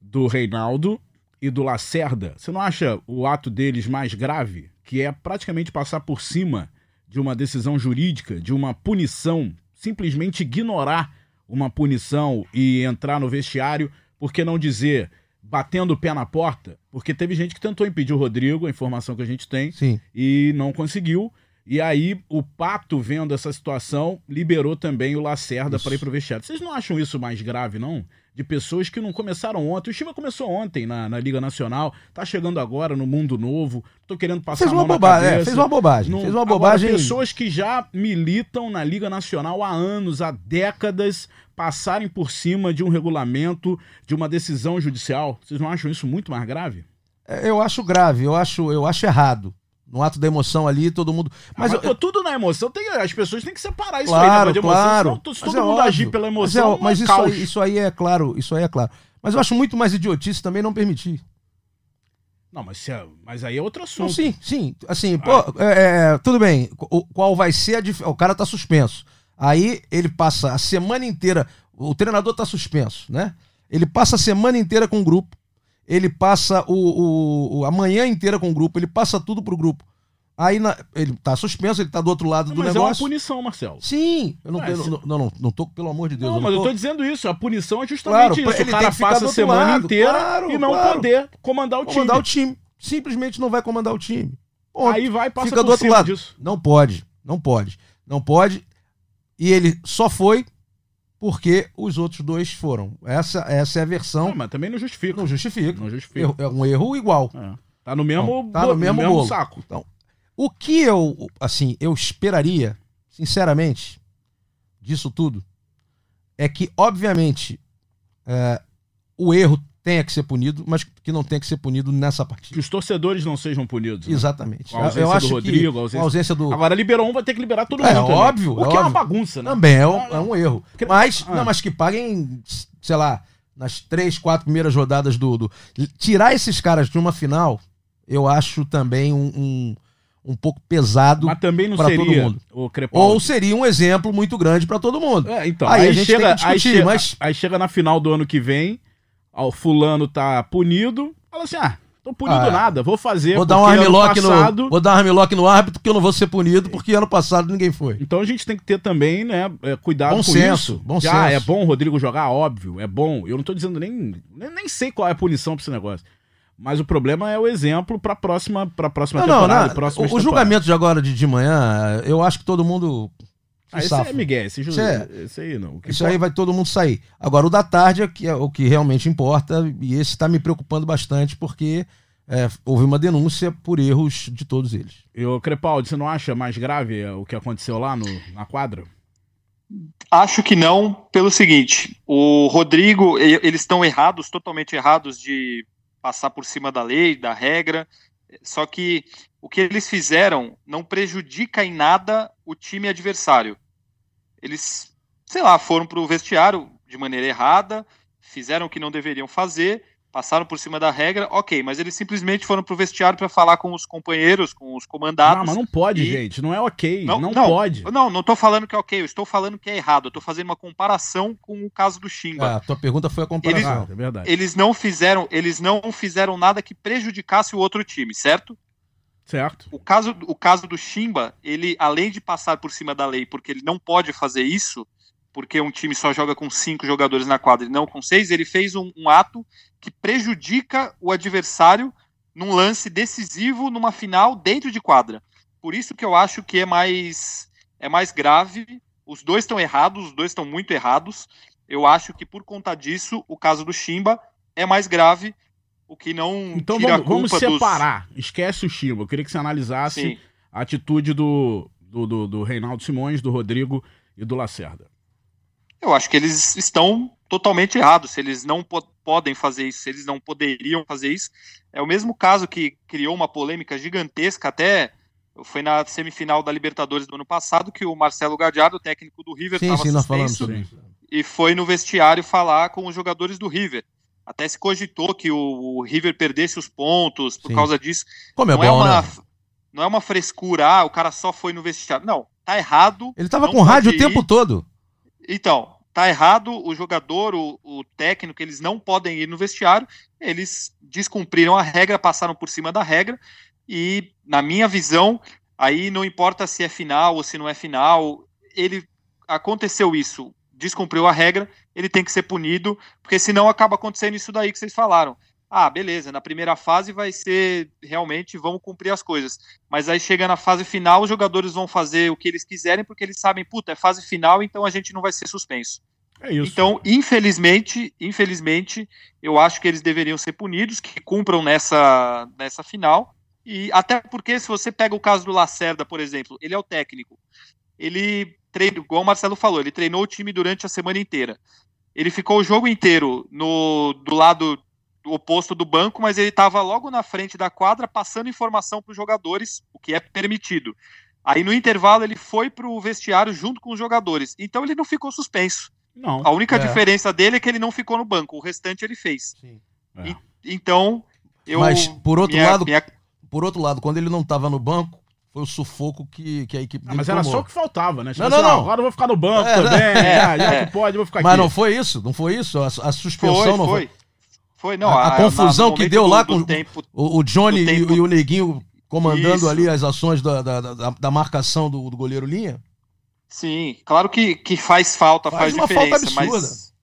do Reinaldo e do Lacerda. Você não acha o ato deles mais grave? Que é praticamente passar por cima de uma decisão jurídica, de uma punição, simplesmente ignorar uma punição e entrar no vestiário, por que não dizer batendo o pé na porta? Porque teve gente que tentou impedir o Rodrigo, a informação que a gente tem, Sim. e não conseguiu. E aí o Pato, vendo essa situação, liberou também o Lacerda para ir pro vestiário. Vocês não acham isso mais grave, não? De pessoas que não começaram ontem. O Chiva começou ontem na, na Liga Nacional, tá chegando agora no Mundo Novo. Tô querendo passar Fez a uma bobagem, é, fez uma bobagem. Não- Fez uma Agora, bobagem. pessoas que já militam na Liga Nacional há anos, há décadas, passarem por cima de um regulamento, de uma decisão judicial? Vocês não acham isso muito mais grave? É, Eu acho grave, eu acho, eu acho errado. No ato da emoção ali, todo mundo. Mas, Mas, eu- pô, tudo na emoção, tem, as pessoas têm que separar isso claro, aí, de emoção. claro. senão se Mas todo é mundo óbvio. agir pela Mas emoção, é- mas, é um isso, caos. aí, isso aí é claro, isso aí é claro. Mas eu acho muito mais idiotice também não permitir. Não, mas, é- mas aí é outro Não, assunto. sim, sim. Assim, pô, é, é, tudo bem. O, qual vai ser a dif... O cara tá suspenso. Aí ele passa a semana inteira. O treinador tá suspenso, né? Ele passa a semana inteira com o grupo. Ele passa o, o- a manhã inteira com o grupo. Ele passa tudo pro grupo. Aí na- ele tá suspenso, ele tá do outro lado do mas é uma negócio. punição, Marcelo. Sim, eu não, É, se- não, não, não, tô, pelo amor de Deus. Não, eu mas eu tô- tô dizendo isso. A punição é Claro, justamente isso. ele O cara passa a semana lado, inteira claro, e não claro. poder comandar o time. comandar o time. Simplesmente não vai comandar o time. Ponto. Aí vai passa Fica do outro lado. disso. Não pode, não pode, não pode. E ele só foi porque os outros dois foram. Essa, essa é a versão. Não, mas também não justifica. Não justifica. Não justifica. Erro- É um erro igual. É. Tá no mesmo, Não, tá no mesmo bolo. saco. Então, o que eu, assim, eu esperaria, sinceramente, disso tudo, é que, obviamente, é, o erro tenha que ser punido, mas que não tenha que ser punido nessa Que partida. os torcedores não sejam punidos. né? Exatamente. A ausência eu do acho Rodrigo, a que ausência- a ausência do. Agora liberou um, vai ter que liberar todo mundo. É, também. óbvio, O é que é uma óbvio. bagunça, né? Também é um, é um erro. Mas, Ah. não, mas que paguem, sei lá, nas três, quatro primeiras rodadas do, do- Tirar esses caras de uma final, eu acho também um, um, um pouco pesado. Mas também não pra todo seria mundo. Ou seria um exemplo muito grande pra todo mundo. É, então, Aí aí, chega, que aí, chega, mas- aí chega na final do ano que vem, ó, o fulano tá punido, fala assim, ah, tô punido Ah, nada, vou fazer Vou dar um armlock passado... no, vou dar um armlock no árbitro que eu não vou ser punido porque ano passado ninguém foi. Então a gente tem que ter também, né, é, cuidado Bom com senso, isso. bom Que, Ah, senso. é bom o Rodrigo jogar, óbvio, é bom. Eu não tô dizendo nem, nem, sei qual é a punição pra esse negócio. Mas o problema é o exemplo pra próxima, pra próxima Não, não, temporada. não. e próximas O, o julgamento de agora de, de manhã, eu acho que todo mundo. Ah, esse é Miguel, esse, ju... Isso é- esse aí não. Isso aí vai todo mundo sair. Agora, o da tarde é, que é o que realmente importa, e esse está me preocupando bastante, porque é, houve uma denúncia por erros de todos eles. E o Crepaldi, você não acha mais grave é, o que aconteceu lá no, na quadra? Acho que não, pelo seguinte: o Rodrigo, e- eles estão errados, totalmente errados de passar por cima da lei, da regra. Só que o que eles fizeram não prejudica em nada o time adversário. Eles, sei lá, foram para o vestiário de maneira errada, fizeram o que não deveriam fazer, passaram por cima da regra, ok, mas eles simplesmente foram para o vestiário para falar com os companheiros, com os comandados. Não, mas não pode, e- gente. Não é ok. Não, Não, não. pode. Não, não tô falando que é ok, eu estou falando que é errado. Eu tô fazendo uma comparação com o caso do Chimba. Ah, a tua pergunta foi a comparação. Ah, é verdade. Eles não fizeram, eles não fizeram nada que prejudicasse o outro time, certo? Certo. O caso, o caso do Chimba, ele além de passar por cima da lei, porque ele não pode fazer isso, porque um time só joga com cinco jogadores na quadra e não com seis, ele fez um, um ato que prejudica o adversário num lance decisivo numa final dentro de quadra. Por isso que eu acho que é mais é mais grave. Os dois estão errados, os dois estão muito errados. Eu acho que por conta disso, o caso do Chimba é mais grave, o que não Então tira vamos, a vamos culpa dos- separar. Esquece o Chimba. Eu queria que você analisasse Sim. a atitude do, do, do, do Reinaldo Simões, do Rodrigo e do Lacerda. Eu acho que eles estão totalmente errados. Se eles não po- podem fazer isso, se eles não poderiam fazer isso, é o mesmo caso que criou uma polêmica gigantesca até foi na semifinal da Libertadores do ano passado que o Marcelo Gadiardo, técnico do River, estava sim, nós falamos suspenso sobre isso. e foi no vestiário falar com os jogadores do River. Até se cogitou que o, o River perdesse os pontos por Sim. causa disso. Como é não, é bom, uma, né? não é uma frescura, ah, o cara só foi no vestiário. Não, tá errado. Ele tava com rádio o ir. tempo todo. Então, tá errado o jogador, o, o técnico, eles não podem ir no vestiário, eles descumpriram a regra, passaram por cima da regra, e na minha visão, aí não importa se é final ou se não é final, ele aconteceu isso, descumpriu a regra, ele tem que ser punido, porque senão acaba acontecendo isso daí que vocês falaram. Ah, beleza, na primeira fase vai ser realmente vamos cumprir as coisas. Mas aí chega na fase final, os jogadores vão fazer o que eles quiserem, porque eles sabem, puta, é fase final, então a gente não vai ser suspenso. É. Então, infelizmente, infelizmente, eu acho que eles deveriam ser punidos, que cumpram nessa, nessa final. E até porque se você pega o caso do Lacerda, por exemplo, ele é o técnico. Ele treinou, igual o Marcelo falou, ele treinou o time durante a semana inteira. Ele ficou o jogo inteiro no, do lado oposto do banco, mas ele estava logo na frente da quadra passando informação para os jogadores, o que é permitido. Aí no intervalo ele foi para o vestiário junto com os jogadores. Então ele não ficou suspenso. Não. A única É. diferença dele é que ele não ficou no banco, o restante ele fez. É. Então, eu. Mas, por outro minha- lado, minha- Por outro lado, quando ele não estava no banco, foi o sufoco que, que a equipe Ah, mas era tomou. só o que faltava, né? Tipo Não, assim, não, ah, não. Agora eu vou ficar no banco É, também. é, ah, já é. que pode, eu vou ficar Mas aqui. não foi isso, não foi isso. A, a suspensão Foi, não foi. foi. Foi, não. A- a confusão no que deu lá do- do com- tempo, O, o Johnny Do e, tempo- e o Neguinho comandando Isso. ali as ações da, da, da, da marcação do, do goleiro Linha. Sim, claro que, que faz falta, Faz faz, uma falta diferença, absurda. mas,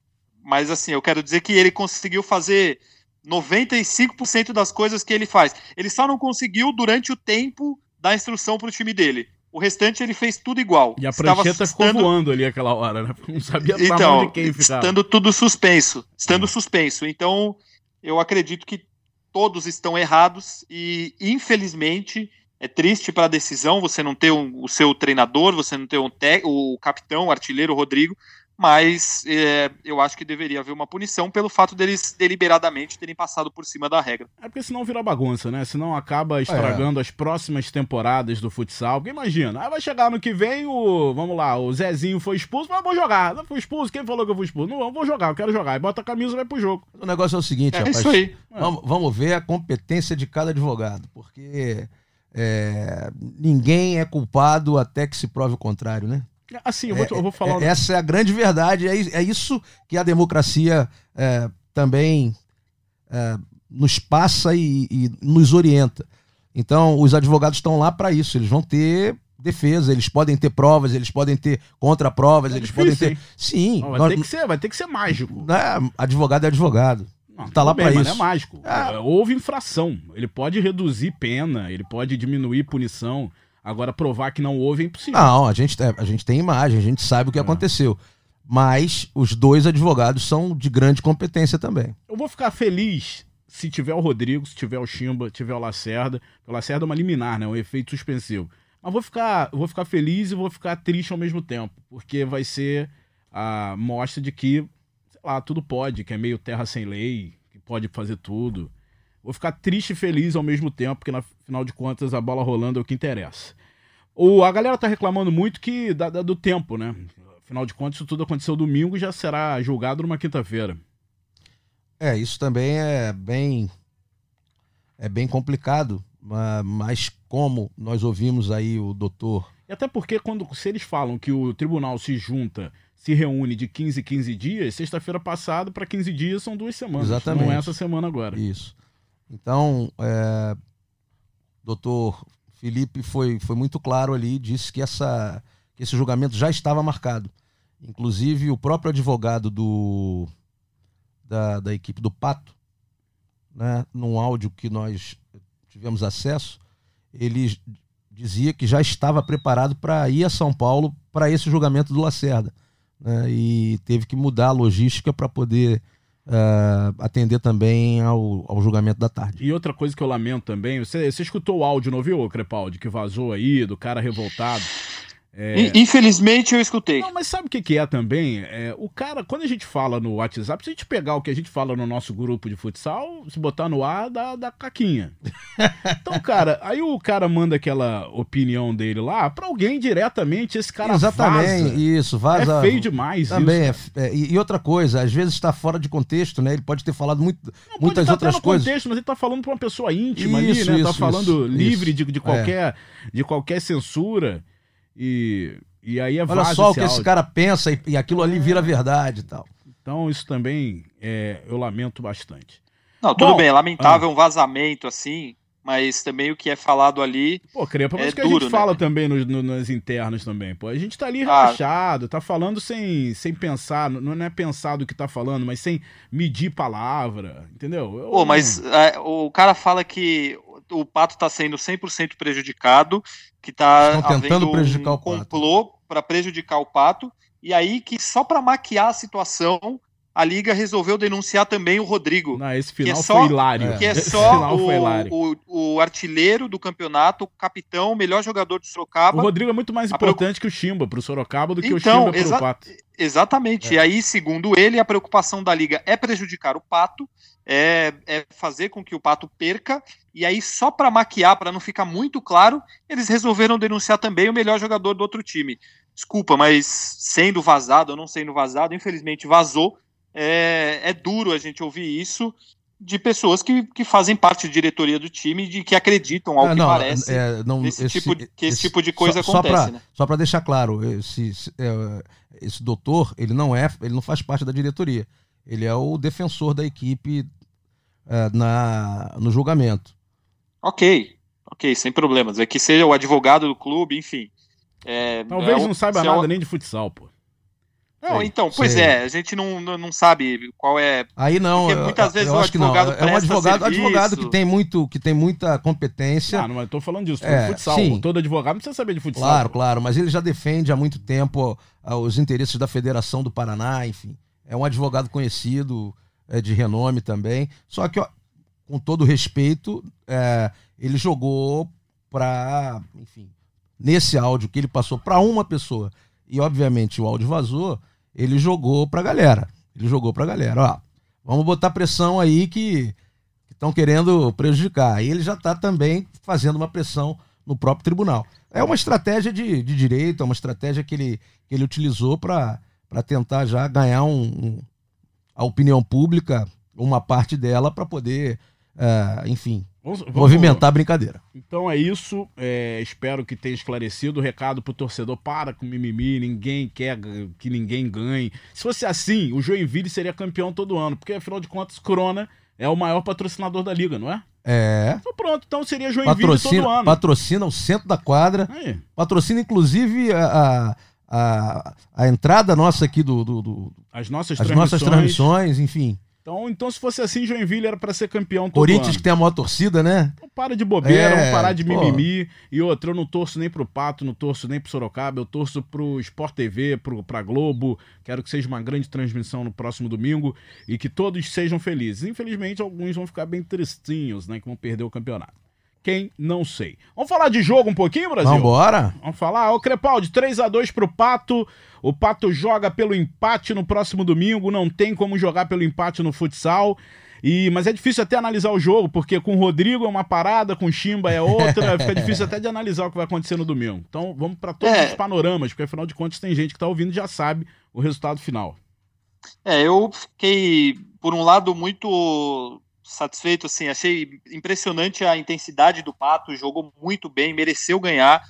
mas assim, eu quero dizer que ele conseguiu fazer 95% das coisas que ele faz. Ele só não conseguiu durante o tempo da instrução para o time dele. O restante ele fez tudo igual. E a Estava prancheta ficou estando- voando ali aquela hora, né? Não sabia Então, de quem ficava. estando tudo suspenso, estando Hum. suspenso. Então, eu acredito que todos estão errados e, infelizmente, é triste para a decisão você não ter um- o seu treinador, você não ter um te- o capitão, o artilheiro Rodrigo, mas é, eu acho que deveria haver uma punição pelo fato deles deliberadamente terem passado por cima da regra. É porque senão vira bagunça, né? Senão acaba estragando as próximas temporadas do futsal. Porque imagina, aí vai chegar no que vem o. Vamos lá, o Zezinho foi expulso, mas eu vou jogar. Não foi expulso, quem falou que eu fui expulso? Não, eu vou jogar, eu quero jogar. Aí bota a camisa e vai pro jogo. O negócio é o seguinte, É rapaz. isso aí. Vamos, vamos ver a competência de cada advogado, porque é, ninguém é culpado até que se prove o contrário, né? Assim, eu vou, eu vou falar. É, essa é a grande verdade, é, is- é isso que a democracia é, também é, nos passa e, e nos orienta. Então, os advogados estão lá para isso, eles vão ter defesa, eles podem ter provas, eles podem ter contraprovas, É eles difícil, podem ter. hein? Sim, Não, vai, nós- ter que ser, vai ter que ser mágico. né, advogado é advogado. Não, Tá lá mas isso. Não é mágico. É. É, Houve infração. Ele pode reduzir pena, ele pode diminuir punição. Agora, provar que não houve é impossível. Não, a gente, é, a gente tem imagem, a gente sabe o que É. aconteceu. Mas os dois advogados são de grande competência também. Eu vou ficar feliz se tiver o Rodrigo, se tiver o Chimba, tiver o Lacerda. O Lacerda é uma liminar, né? Um efeito suspensivo. Mas vou ficar, vou ficar feliz e vou ficar triste ao mesmo tempo. Porque vai ser a mostra de que, sei lá, tudo pode, que é meio terra sem lei, que pode fazer tudo. Vou ficar triste e feliz ao mesmo tempo, porque na final de contas a bola rolando é o que interessa. O, a galera tá reclamando muito que da- da- do tempo, né? Afinal de contas, isso tudo aconteceu domingo e já será julgado numa quinta-feira. É, isso também é bem é bem complicado, ma- mas como nós ouvimos aí o doutor E até porque quando se eles falam que o tribunal se junta, se reúne de 15 em 15 dias, sexta-feira passada para 15 dias são duas semanas. Exatamente. Não é essa semana agora. Isso. Então, é, doutor Felipe foi, foi muito claro ali, disse que, essa, que esse julgamento já estava marcado. Inclusive, o próprio advogado do, da, da equipe do Pato, né, num áudio que nós tivemos acesso, ele dizia que já estava preparado para ir a São Paulo para esse julgamento do Lacerda. né, e teve que mudar a logística para poder ah, atender também ao, ao julgamento da tarde. E outra coisa que eu lamento também, você, você escutou o áudio, não viu, Crepaldi, que vazou aí, do cara revoltado? É, In- Infelizmente eu escutei. Não, mas sabe o que, que é também? É, o cara, quando a gente fala no WhatsApp, se a gente pegar o que a gente fala no nosso grupo de futsal, se botar no ar, dá, dá caquinha. Então, cara, aí o cara manda aquela opinião dele lá pra alguém diretamente, esse cara Exatamente, vaza. isso, vaza. É feio demais Também, isso. é, é, e outra coisa, às vezes está fora de contexto, né? Ele pode ter falado muito, Não, muitas pode tá outras coisas. contexto, mas ele tá falando pra uma pessoa íntima Isso, ali, né? tá isso, falando isso, livre de, de qualquer de qualquer censura. E, e aí é Olha só o esse que esse áudio. cara pensa e, e aquilo ali vira verdade e tal. Então isso também é, eu lamento bastante. Não, tudo Bom, bem, é lamentável um vazamento assim, mas também o que é falado ali. Pô, Crepa, mas É isso que a duro, gente né? fala também nos, no- nas internas também, pô. A gente tá ali Ah. relaxado, tá falando sem, sem pensar, não é pensar do que tá falando, mas sem medir palavra, entendeu? Eu Pô, mas é, o cara fala que o Pato tá sendo 100% prejudicado, que tá Estão tentando prejudicar um o Pato. complô para prejudicar o Pato, e aí que só para maquiar a situação, a Liga resolveu denunciar também o Rodrigo. Não, esse que final é só- foi hilário. Que é Esse só final foi hilário. o, o, o artilheiro do campeonato, o capitão, o melhor jogador do O Sorocaba. Rodrigo é muito mais importante que o Chimba pro Sorocaba do que o Então, Chimba pro exa- Pato. Exatamente. E aí, segundo ele, a preocupação da liga é prejudicar o Pato, é, é fazer com que o Pato perca. E aí, só para maquiar, para não ficar muito claro, eles resolveram denunciar também o melhor jogador do outro time. Desculpa, mas sendo vazado ou não sendo vazado, infelizmente vazou. É, é duro a gente ouvir isso de pessoas que, que fazem parte da diretoria do time e de que acreditam, ao Ah, que não, parece, é, não, desse tipo que esse tipo de coisa só, acontece, Só para né? só deixar claro, esse, esse, é, esse doutor, ele não é, ele não faz parte da diretoria. Ele é o defensor da equipe é, na, no julgamento. Ok, ok, sem problemas. É que seja o advogado do clube, enfim. É, Talvez é não saiba é nada nem de futsal, pô. Não, Sei, então, pois sei. é, a gente não, não, sabe qual é. Aí não, Porque eu- muitas vezes eu o acho que não. advogado É um advogado, advogado que tem muito, que tem muita competência. Ah, não, mas eu tô falando disso, tô É, futsal. sim. Todo advogado não precisa saber de futsal. Claro, pô. claro, mas ele já defende há muito tempo ó, os interesses da Federação do Paraná, enfim. É um advogado conhecido, é, de renome também. Só que, ó, com todo respeito, é, ele jogou para, enfim, nesse áudio que ele passou para uma pessoa e, obviamente, o áudio vazou, ele jogou pra galera. Ele jogou pra galera, ó. Vamos botar pressão aí que estão querendo prejudicar. Aí ele já está também fazendo uma pressão no próprio tribunal. É uma estratégia de, de direito, é uma estratégia que ele, que ele utilizou para tentar já ganhar um, um- a opinião pública, uma parte dela, para poder, eh, enfim, Vamos- vamos- movimentar a brincadeira. Então é isso. é, espero que tenha esclarecido o recado pro torcedor. Para com mimimi, ninguém quer que ninguém ganhe. Se fosse assim, o Joinville seria campeão todo ano, porque afinal de contas, Corona é o maior patrocinador da liga, não é? É. Então pronto, então seria Joinville todo Patrocina, ano. patrocina o centro da quadra, Aí, patrocina inclusive a, a, a, a entrada nossa aqui do, do- do- as nossas as transmissões. nossas transmissões, enfim. Então, então, se fosse assim, Joinville era pra ser campeão todo Corinthians ano. que tem a maior torcida, né? Então para de bobeira, É, vamos parar de pô. mimimi. E outra, eu não torço nem pro Pato, não torço nem pro Sorocaba, eu torço pro Sport TV, pro, pra Globo. Quero que seja uma grande transmissão no próximo domingo e que todos sejam felizes. Infelizmente, alguns vão ficar bem tristinhos, né? Que vão perder o campeonato. Quem? Não sei. Vamos falar de jogo um pouquinho, Brasil? Vambora? Vamos falar. Ô, Crepaldi, 3 a 2 pro Pato. O Pato joga pelo empate no próximo domingo. Não tem como jogar pelo empate no futsal. E, mas é difícil até analisar o jogo, porque com o Rodrigo é uma parada, com o Chimba é outra. Fica difícil até de analisar o que vai acontecer no domingo. Então vamos para todos É. os panoramas, porque afinal de contas tem gente que tá ouvindo e já sabe o resultado final. É, eu fiquei, por um lado, muito satisfeito, assim, achei impressionante a intensidade do Pato, jogou muito bem, mereceu ganhar.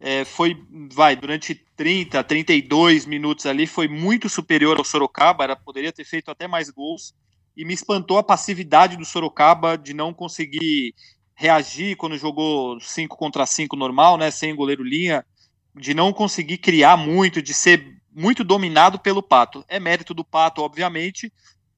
É, foi, vai, durante 30, 32 minutos ali, foi muito superior ao Sorocaba, era, poderia ter feito até mais gols, e me espantou a passividade do Sorocaba de não conseguir reagir quando jogou 5 contra 5 normal, né, sem goleiro linha, de não conseguir criar muito, de ser muito dominado pelo Pato. É mérito do Pato, obviamente,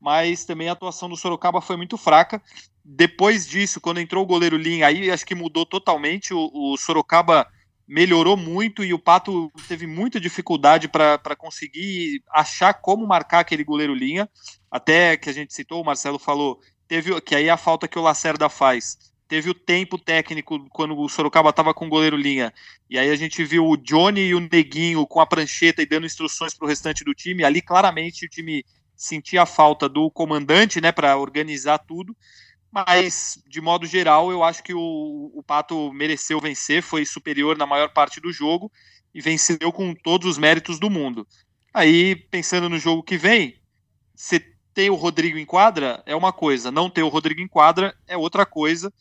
mas também a atuação do Sorocaba foi muito fraca. Depois disso, quando entrou o goleiro Linha, aí acho que mudou totalmente. O, o Sorocaba melhorou muito e o Pato teve muita dificuldade para conseguir achar como marcar aquele goleiro Linha. Até que a gente citou, o Marcelo falou, teve que aí é a falta que o Lacerda faz. Teve o tempo técnico quando o Sorocaba estava com o goleiro linha. E aí a gente viu o Johnny e o Neguinho com a prancheta e dando instruções para o restante do time. Ali claramente o time sentia a falta do comandante, né, para organizar tudo. Mas, de modo geral, eu acho que o, o Pato mereceu vencer, foi superior na maior parte do jogo e venceu com todos os méritos do mundo. Aí, pensando no jogo que vem, você ter o Rodrigo em quadra é uma coisa, não ter o Rodrigo em quadra é outra coisa.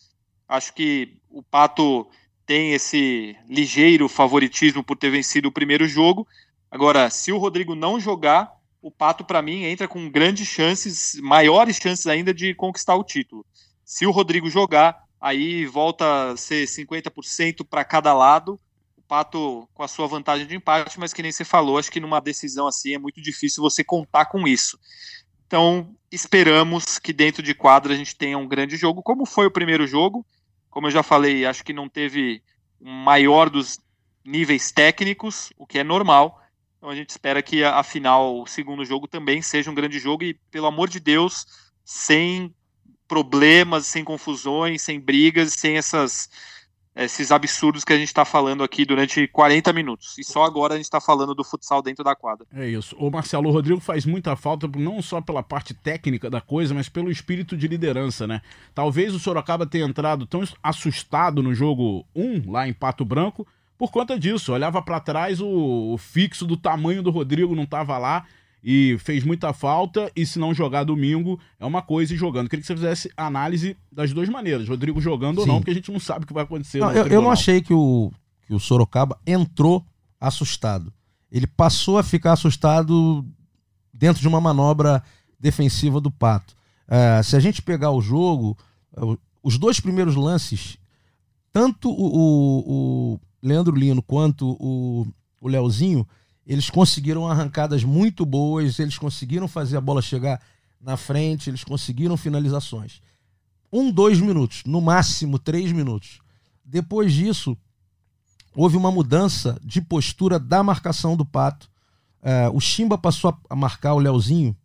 Acho que o Pato tem esse ligeiro favoritismo por ter vencido o primeiro jogo. Agora, se o Rodrigo não jogar, o Pato, para mim, entra com grandes chances, maiores chances ainda de conquistar o título. Se o Rodrigo jogar, aí volta a ser 50% para cada lado. O Pato com a sua vantagem de empate, mas que nem você falou, acho que numa decisão assim é muito difícil você contar com isso. Então, esperamos que dentro de quadra a gente tenha um grande jogo, como foi o primeiro jogo. Como eu já falei, acho que não teve o maior dos níveis técnicos, o que é normal, Então a gente espera que a, a final, o segundo jogo, também seja um grande jogo e, pelo amor de Deus, sem problemas, sem confusões, sem brigas, sem essas esses absurdos que a gente está falando aqui durante 40 minutos. E só agora a gente está falando do futsal dentro da quadra. É isso. O Marcelo Rodrigo faz muita falta, não só pela parte técnica da coisa, mas pelo espírito de liderança, né? Talvez o Sorocaba tenha entrado tão assustado no jogo 1, lá em Pato Branco, por conta disso. Olhava para trás, o, o fixo do tamanho do Rodrigo não estava lá e fez muita falta. E se não jogar domingo, é uma coisa e jogando. Queria que você fizesse análise das duas maneiras, Rodrigo jogando ou Sim. não, porque a gente não sabe o que vai acontecer. Não, no eu, eu não achei que o, que o Sorocaba entrou assustado. Ele passou a ficar assustado dentro de uma manobra defensiva do Pato. É, se a gente pegar o jogo, o- os dois primeiros lances, tanto o, o- o Leandro Lino quanto o, o Leozinho, eles conseguiram arrancadas muito boas, eles conseguiram fazer a bola chegar na frente, eles conseguiram finalizações. Um, dois minutos, no máximo três minutos. Depois disso, houve uma mudança de postura da marcação do Pato. É, o Chimba passou a marcar o Leozinho.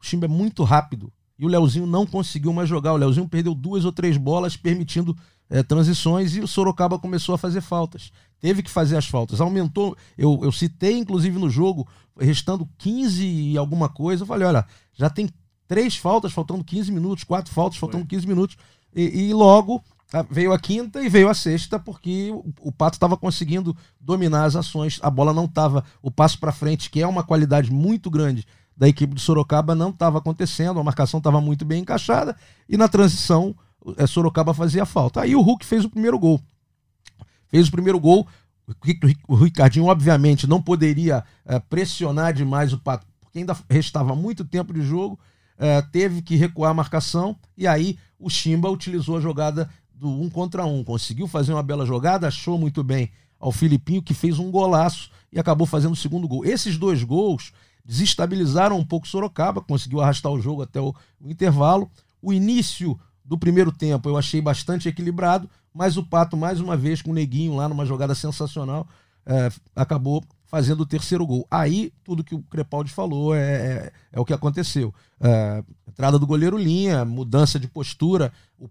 O Chimba é muito rápido. E o Leozinho não conseguiu mais jogar. O Leozinho perdeu duas ou três bolas, permitindo é, transições, e o Sorocaba começou a fazer faltas. Teve que fazer as faltas. Aumentou. Eu, eu citei, inclusive, no jogo, restando 15 e alguma coisa. Eu falei: olha, já tem três faltas, faltando 15 minutos, quatro faltas, faltando 15 minutos. E, e logo veio a quinta e veio a sexta, porque o, o Pato estava conseguindo dominar as ações. A bola não estava. O passo para frente, que é uma qualidade muito grande da equipe do Sorocaba, não estava acontecendo. A marcação estava muito bem encaixada. E na transição, é, Sorocaba fazia falta. Aí o Hulk fez o primeiro gol. Fez o primeiro gol. O Ri- O Ricardinho, obviamente, não poderia eh, pressionar demais o Pato, porque ainda restava muito tempo de jogo. eh, teve que recuar a marcação. E aí o Chimba utilizou a jogada do um contra um. Conseguiu fazer uma bela jogada, achou muito bem ao Filipinho, que fez um golaço e acabou fazendo o segundo gol. Esses dois gols desestabilizaram um pouco Sorocaba, conseguiu arrastar o jogo até o, o intervalo. O início do primeiro tempo eu achei bastante equilibrado, mas o Pato, mais uma vez, com o Neguinho lá numa jogada sensacional, eh, acabou fazendo o terceiro gol. Aí, tudo que o Crepaldi falou é, é, é o que aconteceu. Eh, entrada do goleiro linha, mudança de postura, o-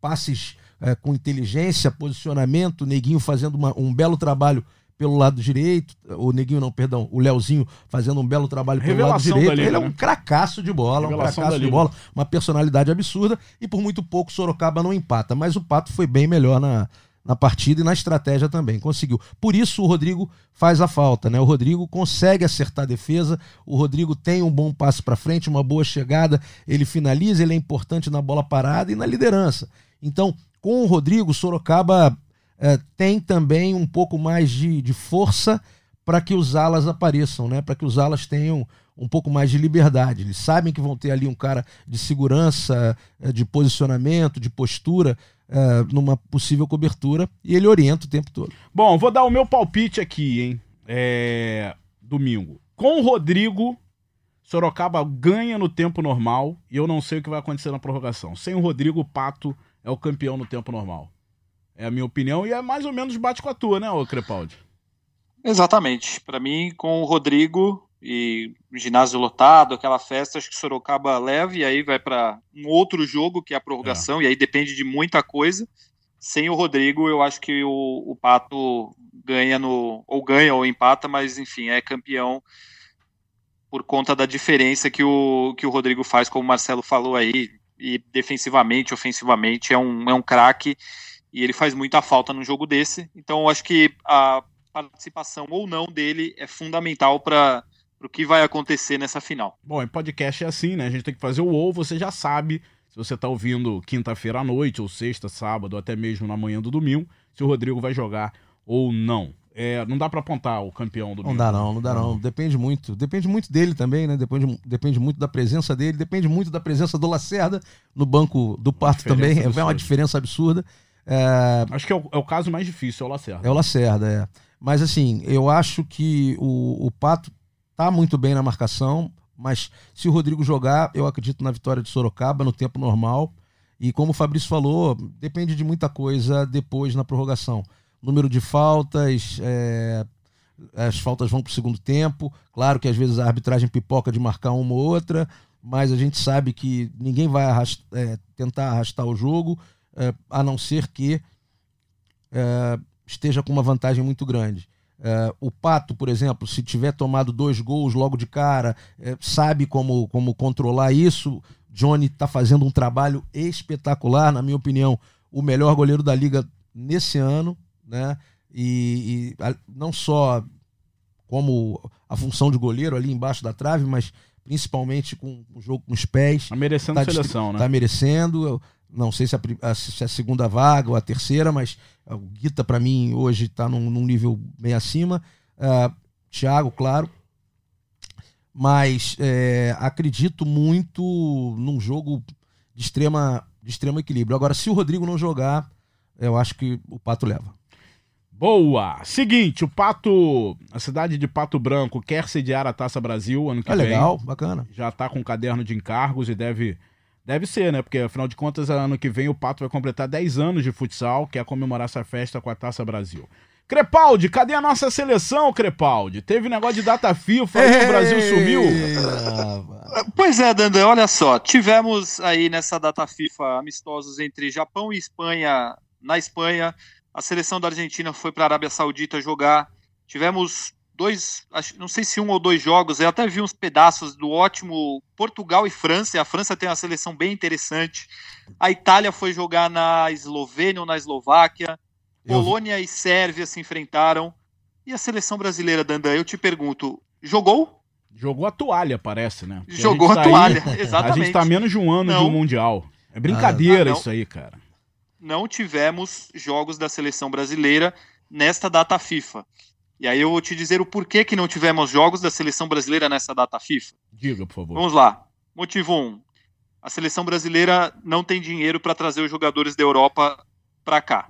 passes eh, com inteligência, posicionamento, Neguinho fazendo uma- um belo trabalho pelo lado direito, o Neguinho não, perdão, o Leozinho fazendo um belo trabalho pelo lado Revelação direito. da liga, Ele é né? um cracaço de bola, um Revelação cracaço da de liga. bola, uma personalidade absurda e por muito pouco Sorocaba não empata, mas o Pato foi bem melhor na, na partida e na estratégia também, conseguiu. Por isso o Rodrigo faz a falta, né? O Rodrigo consegue acertar a defesa, o Rodrigo tem um bom passe para frente, uma boa chegada, ele finaliza, ele é importante na bola parada e na liderança. Então, com o Rodrigo, Sorocaba eh, tem também um pouco mais de, de força para que os alas apareçam, né? Para que os alas tenham um pouco mais de liberdade. Eles sabem que vão ter ali um cara de segurança, eh, de posicionamento, de postura eh, numa possível cobertura e ele orienta o tempo todo. Bom, vou dar o meu palpite aqui, hein? É... Domingo. Com o Rodrigo, Sorocaba ganha no tempo normal e eu não sei o que vai acontecer na prorrogação. Sem o Rodrigo, o Pato é o campeão no tempo normal. É a minha opinião e é mais ou menos bate com a tua, né, ô Crepaldi? Exatamente. Para mim, com o Rodrigo e o ginásio lotado, aquela festa, acho que Sorocaba leva e aí vai para um outro jogo que é a prorrogação, e aí depende de muita coisa. Sem o Rodrigo, eu acho que o, o Pato ganha no. ou ganha ou empata, mas enfim, é campeão por conta da diferença que o, que o Rodrigo faz, como o Marcelo falou aí, e defensivamente, ofensivamente, é um, é um craque e ele faz muita falta num jogo desse. Então, eu acho que a participação ou não dele é fundamental para o que vai acontecer nessa final. Bom, em podcast é assim, né? A gente tem que fazer o ou, você já sabe, se você tá ouvindo quinta-feira à noite, ou sexta, sábado, ou até mesmo na manhã do domingo, se o Rodrigo vai jogar ou não. É, não dá pra apontar o campeão do Não dá não, não dá não. Depende muito. Depende muito dele também, né? Depende, depende muito da presença dele, depende muito da presença do Lacerda no banco do Pato diferença também. É uma diferença absurda. É, Acho que é o, é o caso mais difícil, é o Lacerda. É o Lacerda, é. Mas assim, eu acho que o, o Pato tá muito bem na marcação, mas se o Rodrigo jogar, eu acredito na vitória de Sorocaba no tempo normal. E como o Fabrício falou, depende de muita coisa depois na prorrogação. Número de faltas, é, as faltas vão para o segundo tempo. Claro que às vezes a arbitragem pipoca de marcar uma ou outra, mas a gente sabe que ninguém vai é, tentar arrastar o jogo, a não ser que é, esteja com uma vantagem muito grande. É, o Pato, por exemplo, se tiver tomado dois gols logo de cara, é, sabe como, como controlar isso. Johnny está fazendo um trabalho espetacular, na minha opinião, o melhor goleiro da liga nesse ano, né? E, e a- não só como a função de goleiro ali embaixo da trave, mas principalmente com o jogo com os pés. Tá merecendo Tá seleção, né? Tá merecendo. Não sei se a, se é a segunda vaga ou a terceira, mas o Guita, para mim, hoje tá num, num nível bem acima. Ah, Thiago, claro. Mas é, acredito muito num jogo de extrema, de extremo equilíbrio. Agora, se o Rodrigo não jogar, eu acho que o Pato leva. Boa! Seguinte, o Pato, a cidade de Pato Branco quer sediar a Taça Brasil ano que É vem. legal, bacana. Já tá com um caderno de encargos e deve deve ser, né? Porque afinal de contas, ano que vem o Pato vai completar 10 anos de futsal, quer comemorar essa festa com a Taça Brasil. Crepaldi, cadê a nossa seleção, Crepaldi? Teve negócio de data FIFA, aí o Brasil sumiu. Pois é, Dandan, olha só. Tivemos aí nessa data FIFA amistosos entre Japão e Espanha. Na Espanha, a seleção da Argentina foi para a Arábia Saudita jogar. Tivemos dois, acho- não sei se um ou dois jogos. Eu até vi uns pedaços do ótimo Portugal e França. A França tem uma seleção bem interessante. A Itália foi jogar na Eslovênia ou na Eslováquia. Eu Polônia e Sérvia se enfrentaram. E a seleção brasileira, Dandan, eu te pergunto, jogou? Jogou a toalha, parece, né? Porque Jogou a, tá aí- toalha, A exatamente. gente tá menos de um ano de Não. um Mundial. É brincadeira Ah, isso aí, cara. não tivemos jogos da seleção brasileira nesta data FIFA. E aí eu vou te dizer o porquê que não tivemos jogos da seleção brasileira nessa data FIFA. Diga, por favor. Vamos lá. Motivo 1. Um, a seleção brasileira não tem dinheiro para trazer os jogadores da Europa para cá.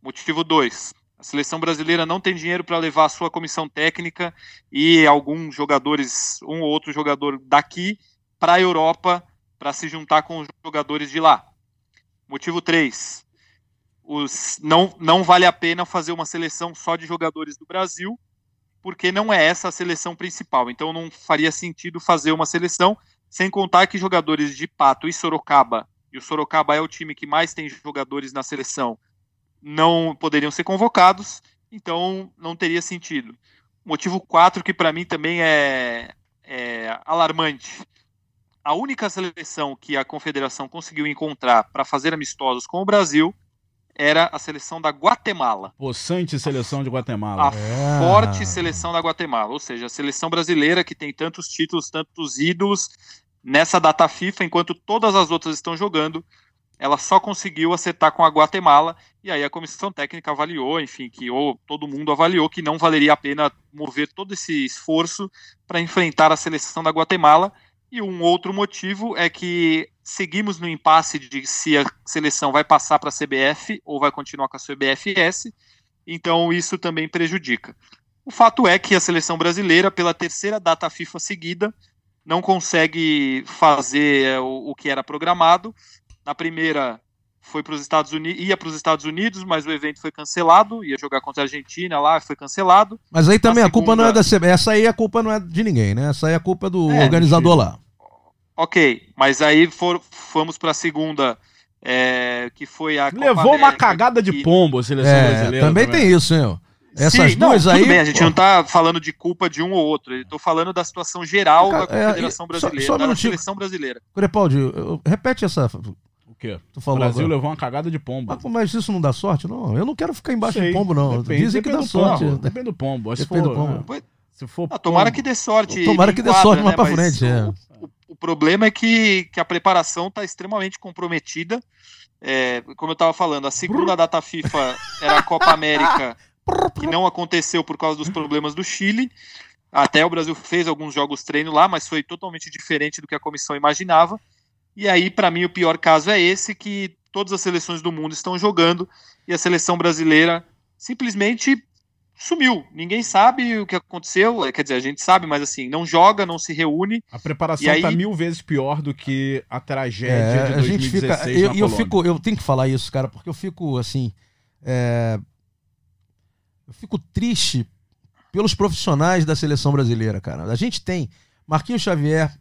Motivo 2. A seleção brasileira não tem dinheiro para levar a sua comissão técnica e alguns jogadores, um ou outro jogador daqui para a Europa para se juntar com os jogadores de lá. Motivo 3. Os, não, não vale a pena fazer uma seleção só de jogadores do Brasil, porque não é essa a seleção principal. Então não faria sentido fazer uma seleção, sem contar que jogadores de Pato e Sorocaba, e o Sorocaba é o time que mais tem jogadores na seleção, não poderiam ser convocados, então não teria sentido. Motivo 4, que para mim também é, é alarmante. A única seleção que a confederação conseguiu encontrar para fazer amistosos com o Brasil era a seleção da Guatemala Possante seleção de Guatemala. a É. forte seleção da Guatemala, ou seja, a seleção brasileira que tem tantos títulos, tantos ídolos nessa data FIFA, enquanto todas as outras estão jogando, ela só conseguiu acertar com a Guatemala e aí a comissão técnica avaliou, enfim, que ou todo mundo avaliou que não valeria a pena mover todo esse esforço para enfrentar a seleção da Guatemala. E um outro motivo é que seguimos no impasse de se a seleção vai passar para a CBF ou vai continuar com a CBFS. Então isso também prejudica. O fato é que a seleção brasileira, pela terceira data FIFA seguida, não consegue fazer é, o, o que era programado. Na primeira foi para os Estados Unidos, ia para os Estados Unidos, mas o evento foi cancelado, ia jogar contra a Argentina lá, foi cancelado. Mas aí também Na a culpa não é segunda- da CBF. Essa aí a culpa não é de ninguém, né? Essa aí a culpa é do É, organizador lá. Ok, mas aí for, fomos para a segunda, é, que foi a Copa Levou uma América, cagada de pombo a seleção É, brasileira. também tem isso, hein? Essas Sim, não, duas tudo aí. bem, a gente pô, não tá falando de culpa de um ou outro, eu tô falando da situação geral Cara, da é, Confederação só- Brasileira, só um da minutinho. seleção brasileira. Crepaldi, repete essa. O quê? Tu O falou. Brasil agora. levou uma cagada de pombo. Mas, pô, mas isso não dá sorte, não? Eu não quero ficar embaixo Sei, de pombo, não. depende- Dizem que dá sorte. pombo, Depende do pombo. Se Depende for, do pombo. é, se for Ah, tomara pombo- que dê sorte. Tomara que dê sorte mais pra mas frente, é. O, o- o problema é que, que a preparação está extremamente comprometida. É, como eu estava falando, a segunda data FIFA era a Copa América, que não aconteceu por causa dos problemas do Chile. Até o Brasil fez alguns jogos treino lá, mas foi totalmente diferente do que a comissão imaginava. E aí, para mim, o pior caso é esse, que todas as seleções do mundo estão jogando e a seleção brasileira simplesmente sumiu. Ninguém sabe o que aconteceu. é, Quer dizer, a gente sabe, mas assim, não joga, não se reúne. A preparação E aí- tá mil vezes pior do que a tragédia É, de a gente 2016 fica. Eu, na e eu fico. Eu tenho que falar isso, cara, porque eu fico assim. é, eu fico triste pelos profissionais da seleção brasileira, cara. A gente tem Marquinhos Xavier,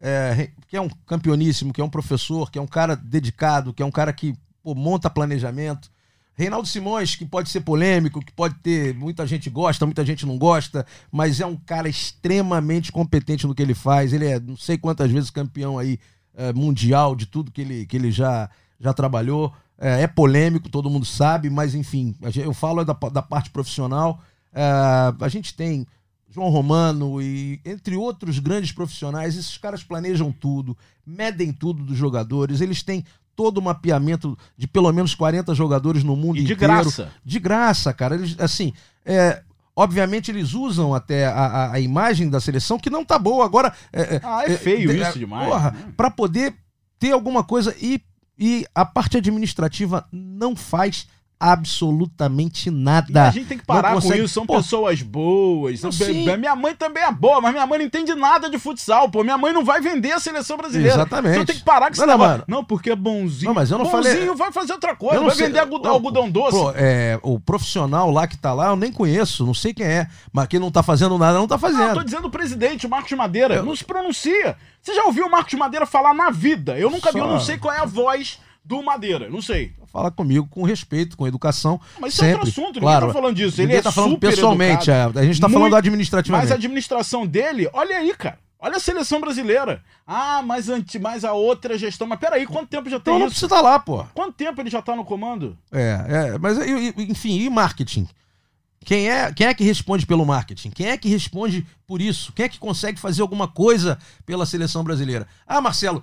é, que é um campeoníssimo, que é um professor, que é um cara dedicado, que é um cara que pô, monta planejamento. Reinaldo Simões, que pode ser polêmico, que pode ter. Muita gente gosta, muita gente não gosta, mas é um cara extremamente competente no que ele faz. Ele é não sei quantas vezes campeão aí é, mundial de tudo que ele, que ele já, já trabalhou. É, é polêmico, todo mundo sabe, mas enfim, eu falo da, da parte profissional. É, a gente tem João Romano e entre outros grandes profissionais, esses caras planejam tudo, medem tudo dos jogadores, eles têm todo o mapeamento de pelo menos 40 jogadores no mundo E de inteiro. graça. De graça, cara. Eles, assim, é, obviamente eles usam até a, a- a imagem da seleção, que não tá boa. Agora. É, Ah, é feio é, isso demais. Porra, né? pra poder ter alguma coisa e, e a parte administrativa não faz absolutamente E nada. a gente tem que parar com isso, são Pô, pessoas boas. Não, Be- Minha mãe também é boa, mas minha mãe não entende nada de futsal, pô. Minha mãe não vai vender a seleção brasileira. Exatamente. Então tem que parar com esse Não, não. Não, porque é bonzinho. Não, mas eu não bonzinho falei- vai fazer outra coisa, vai sei- vender algodão, algodão doce. pô, é, o profissional lá que tá lá, eu nem conheço, não sei quem é. Mas quem não tá fazendo nada, não tá Não, eu fazendo. tô dizendo o presidente, o Marcos Madeira. Eu- Não se pronuncia. Você já ouviu o Marcos Madeira falar na vida? Eu nunca vi, eu Só- não sei qual é a voz do Madeira. Não sei. Fala comigo com respeito, com educação. Mas isso é sempre. outro assunto, ninguém claro, tá falando disso. Ele Ninguém é tá falando super pessoalmente, é, a gente tá Muito- falando administrativamente. Mas a administração dele, olha aí, cara. Olha a seleção brasileira. Ah, mas, anti, mas a outra gestão. Mas peraí, quanto tempo já tem Então não isso? precisa estar lá, pô. Quanto tempo ele já tá no comando? É, é, mas enfim, e marketing? Quem é, quem é que responde pelo marketing? Quem é que responde por isso? Quem é que consegue fazer alguma coisa pela seleção brasileira? Ah, Marcelo,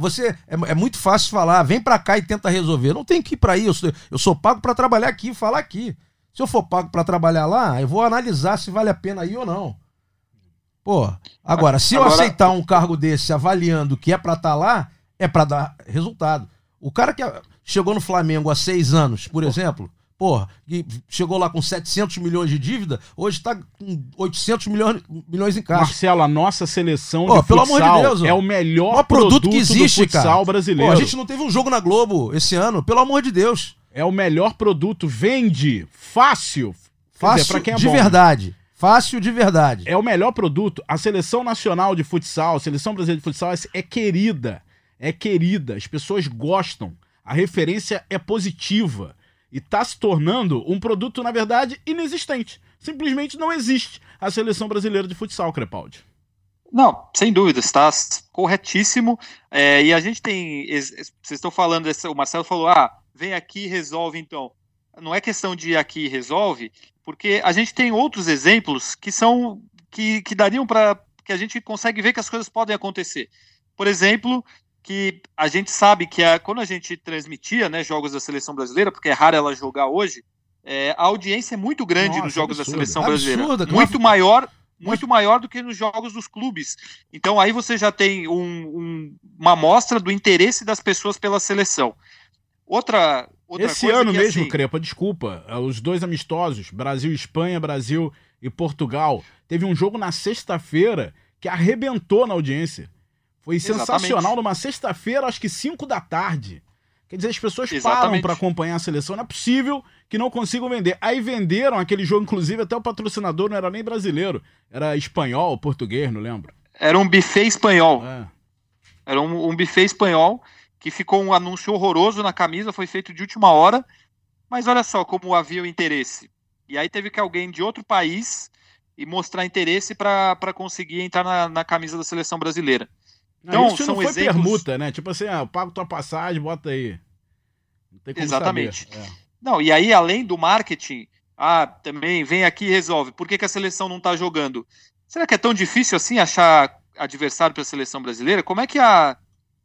você é, é muito fácil falar, vem pra cá e tenta resolver. Não tem que ir pra aí, eu sou, eu sou pago pra trabalhar aqui, falar aqui. Se eu for pago pra trabalhar lá, eu vou analisar se vale a pena ir ou não. Pô, agora, se eu Agora- aceitar um cargo desse avaliando que é pra estar lá, é pra dar resultado. O cara que chegou no Flamengo há seis anos, por exemplo, porra, que chegou lá com 700 milhões de dívida, hoje tá com 800 milhões, milhões em caixa. Marcelo, a nossa seleção Pô, de pelo amor de Deus, é o melhor O maior produto, que existe, futsal cara. Pô, brasileiro. a gente não teve um jogo na Globo esse ano, pelo amor de Deus. É o melhor produto. Vende. Fácil. Fácil dizer, quem é de bom. verdade. Fácil de verdade. É o melhor produto. A seleção nacional de futsal, a seleção brasileira de futsal é, é querida. É querida. As pessoas gostam. A referência é positiva. E tá se tornando um produto, na verdade, inexistente. Simplesmente não existe a seleção brasileira de futsal, Crepaldi. Não, sem dúvida, está corretíssimo. É, e a gente tem. Vocês estão falando, o Marcelo falou: ah, vem aqui resolve então. Não é questão de ir aqui resolve, porque a gente tem outros exemplos que são. que, que dariam para. que a gente consegue ver que as coisas podem acontecer. Por exemplo, que a gente sabe que a, quando a gente transmitia né, jogos da seleção brasileira, porque é raro ela jogar hoje, é, a audiência é muito grande Nossa, nos jogos absurdo. da seleção brasileira. Absurda, que muito maior muito maior do que nos jogos dos clubes. Então aí você já tem um- um- uma amostra do interesse das pessoas pela seleção. Outra, outra Esse ano que, mesmo, assim, Crepa, desculpa, eh, os dois amistosos, Brasil e Espanha, Brasil e Portugal, teve um jogo na sexta-feira que arrebentou na audiência. Foi Exatamente. sensacional numa sexta-feira, acho que 5 da tarde. Quer dizer, as pessoas param Exatamente. para acompanhar a seleção. Não é possível que não consigam vender. Aí venderam aquele jogo, inclusive, até o patrocinador não era nem brasileiro. Era espanhol, português, não lembro. era um buffet espanhol. É. Era um, um buffet espanhol que ficou um anúncio horroroso na camisa, foi feito de última hora. Mas olha só como havia o interesse. E aí teve que alguém de outro país e mostrar interesse para conseguir entrar na, na camisa da seleção brasileira. Então, isso são não foi exemplos- permuta, né? Tipo assim, ah, eu pago tua passagem, bota aí. Não tem como Exatamente. É. Não, e aí, além do marketing, ah, também vem aqui e resolve. Por que, que a seleção não está jogando? Será que é tão difícil assim achar adversário para a seleção brasileira? Como é que a,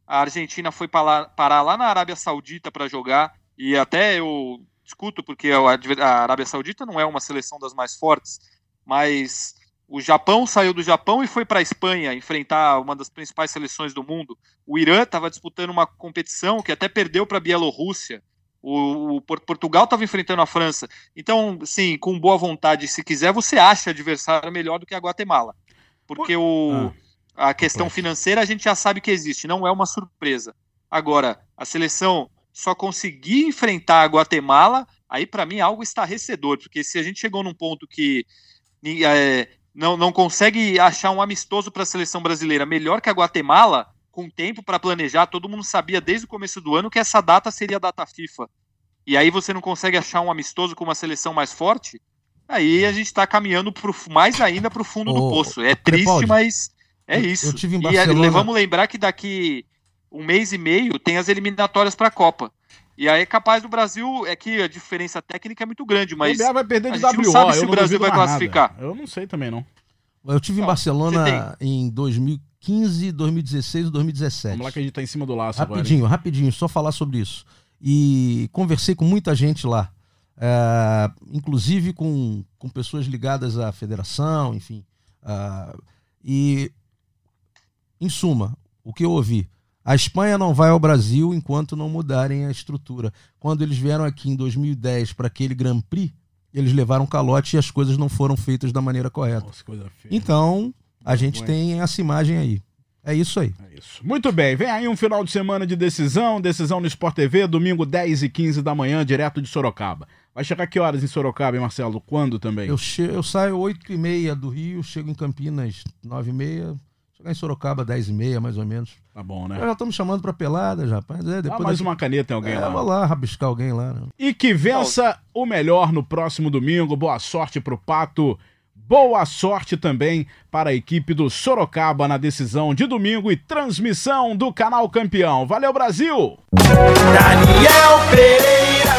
a Argentina foi parar, parar lá na Arábia Saudita para jogar? E até eu discuto, porque a Arábia Saudita não é uma seleção das mais fortes, mas o Japão saiu do Japão e foi para a Espanha enfrentar uma das principais seleções do mundo. O Irã estava disputando uma competição que até perdeu para a Bielorrússia. O, o Por- Portugal estava enfrentando a França. Então, sim, com boa vontade, se quiser, você acha adversário melhor do que a Guatemala. Porque o, a questão financeira a gente já sabe que existe, não é uma surpresa. Agora, a seleção só conseguir enfrentar a Guatemala, aí para mim é algo estarrecedor, porque se a gente chegou num ponto que é, não, não consegue achar um amistoso para a seleção brasileira melhor que a Guatemala, com tempo para planejar, todo mundo sabia desde o começo do ano que essa data seria a data FIFA. E aí você não consegue achar um amistoso com uma seleção mais forte, aí a gente está caminhando pro, mais ainda para o fundo do Ô, poço. É triste, mas é isso. eu tive em E Barcelona- vamos lembrar que daqui um mês e meio tem as eliminatórias para a Copa. E aí é capaz do Brasil, é que a diferença técnica é muito grande, mas o vai perder a de gente não sabe se eu o não Brasil vai classificar. nada. Eu não sei também, não. Eu tive em Não, Barcelona em 2015, 2016 e 2017. Vamos lá que a gente tá em cima do laço agora. hein? Rapidinho, rapidinho, só falar sobre isso. E conversei com muita gente lá, é, inclusive com, com pessoas ligadas à federação, enfim. ah, e, em suma, o que eu ouvi? A Espanha não vai ao Brasil enquanto não mudarem a estrutura. Quando eles vieram aqui em 2010 para aquele Grand Prix, eles levaram calote e as coisas não foram feitas da maneira correta. Nossa, coisa feia. Então, a gente Vergonha. tem essa imagem aí. É isso aí. É isso. Muito bem, vem aí um final de semana de decisão, decisão no Sport TV, domingo 10 e 15 da manhã, direto de Sorocaba. Vai chegar que horas em Sorocaba, hein, Marcelo? Quando também? Eu, che eu saio 8 e meia do Rio, chego em Campinas 9 e meia, chegar em Sorocaba 10 e meia, mais ou menos. Tá bom, né? Já estamos chamando pra pelada, já, rapaz. É, depois mais daqui- uma caneta em alguém É, lá. vou lá rabiscar alguém lá. Né? E que vença o melhor no próximo domingo. Boa sorte pro Pato. Boa sorte também para a equipe do Sorocaba na decisão de domingo e transmissão do canal Campeão. Valeu, Brasil! Daniel Pereira.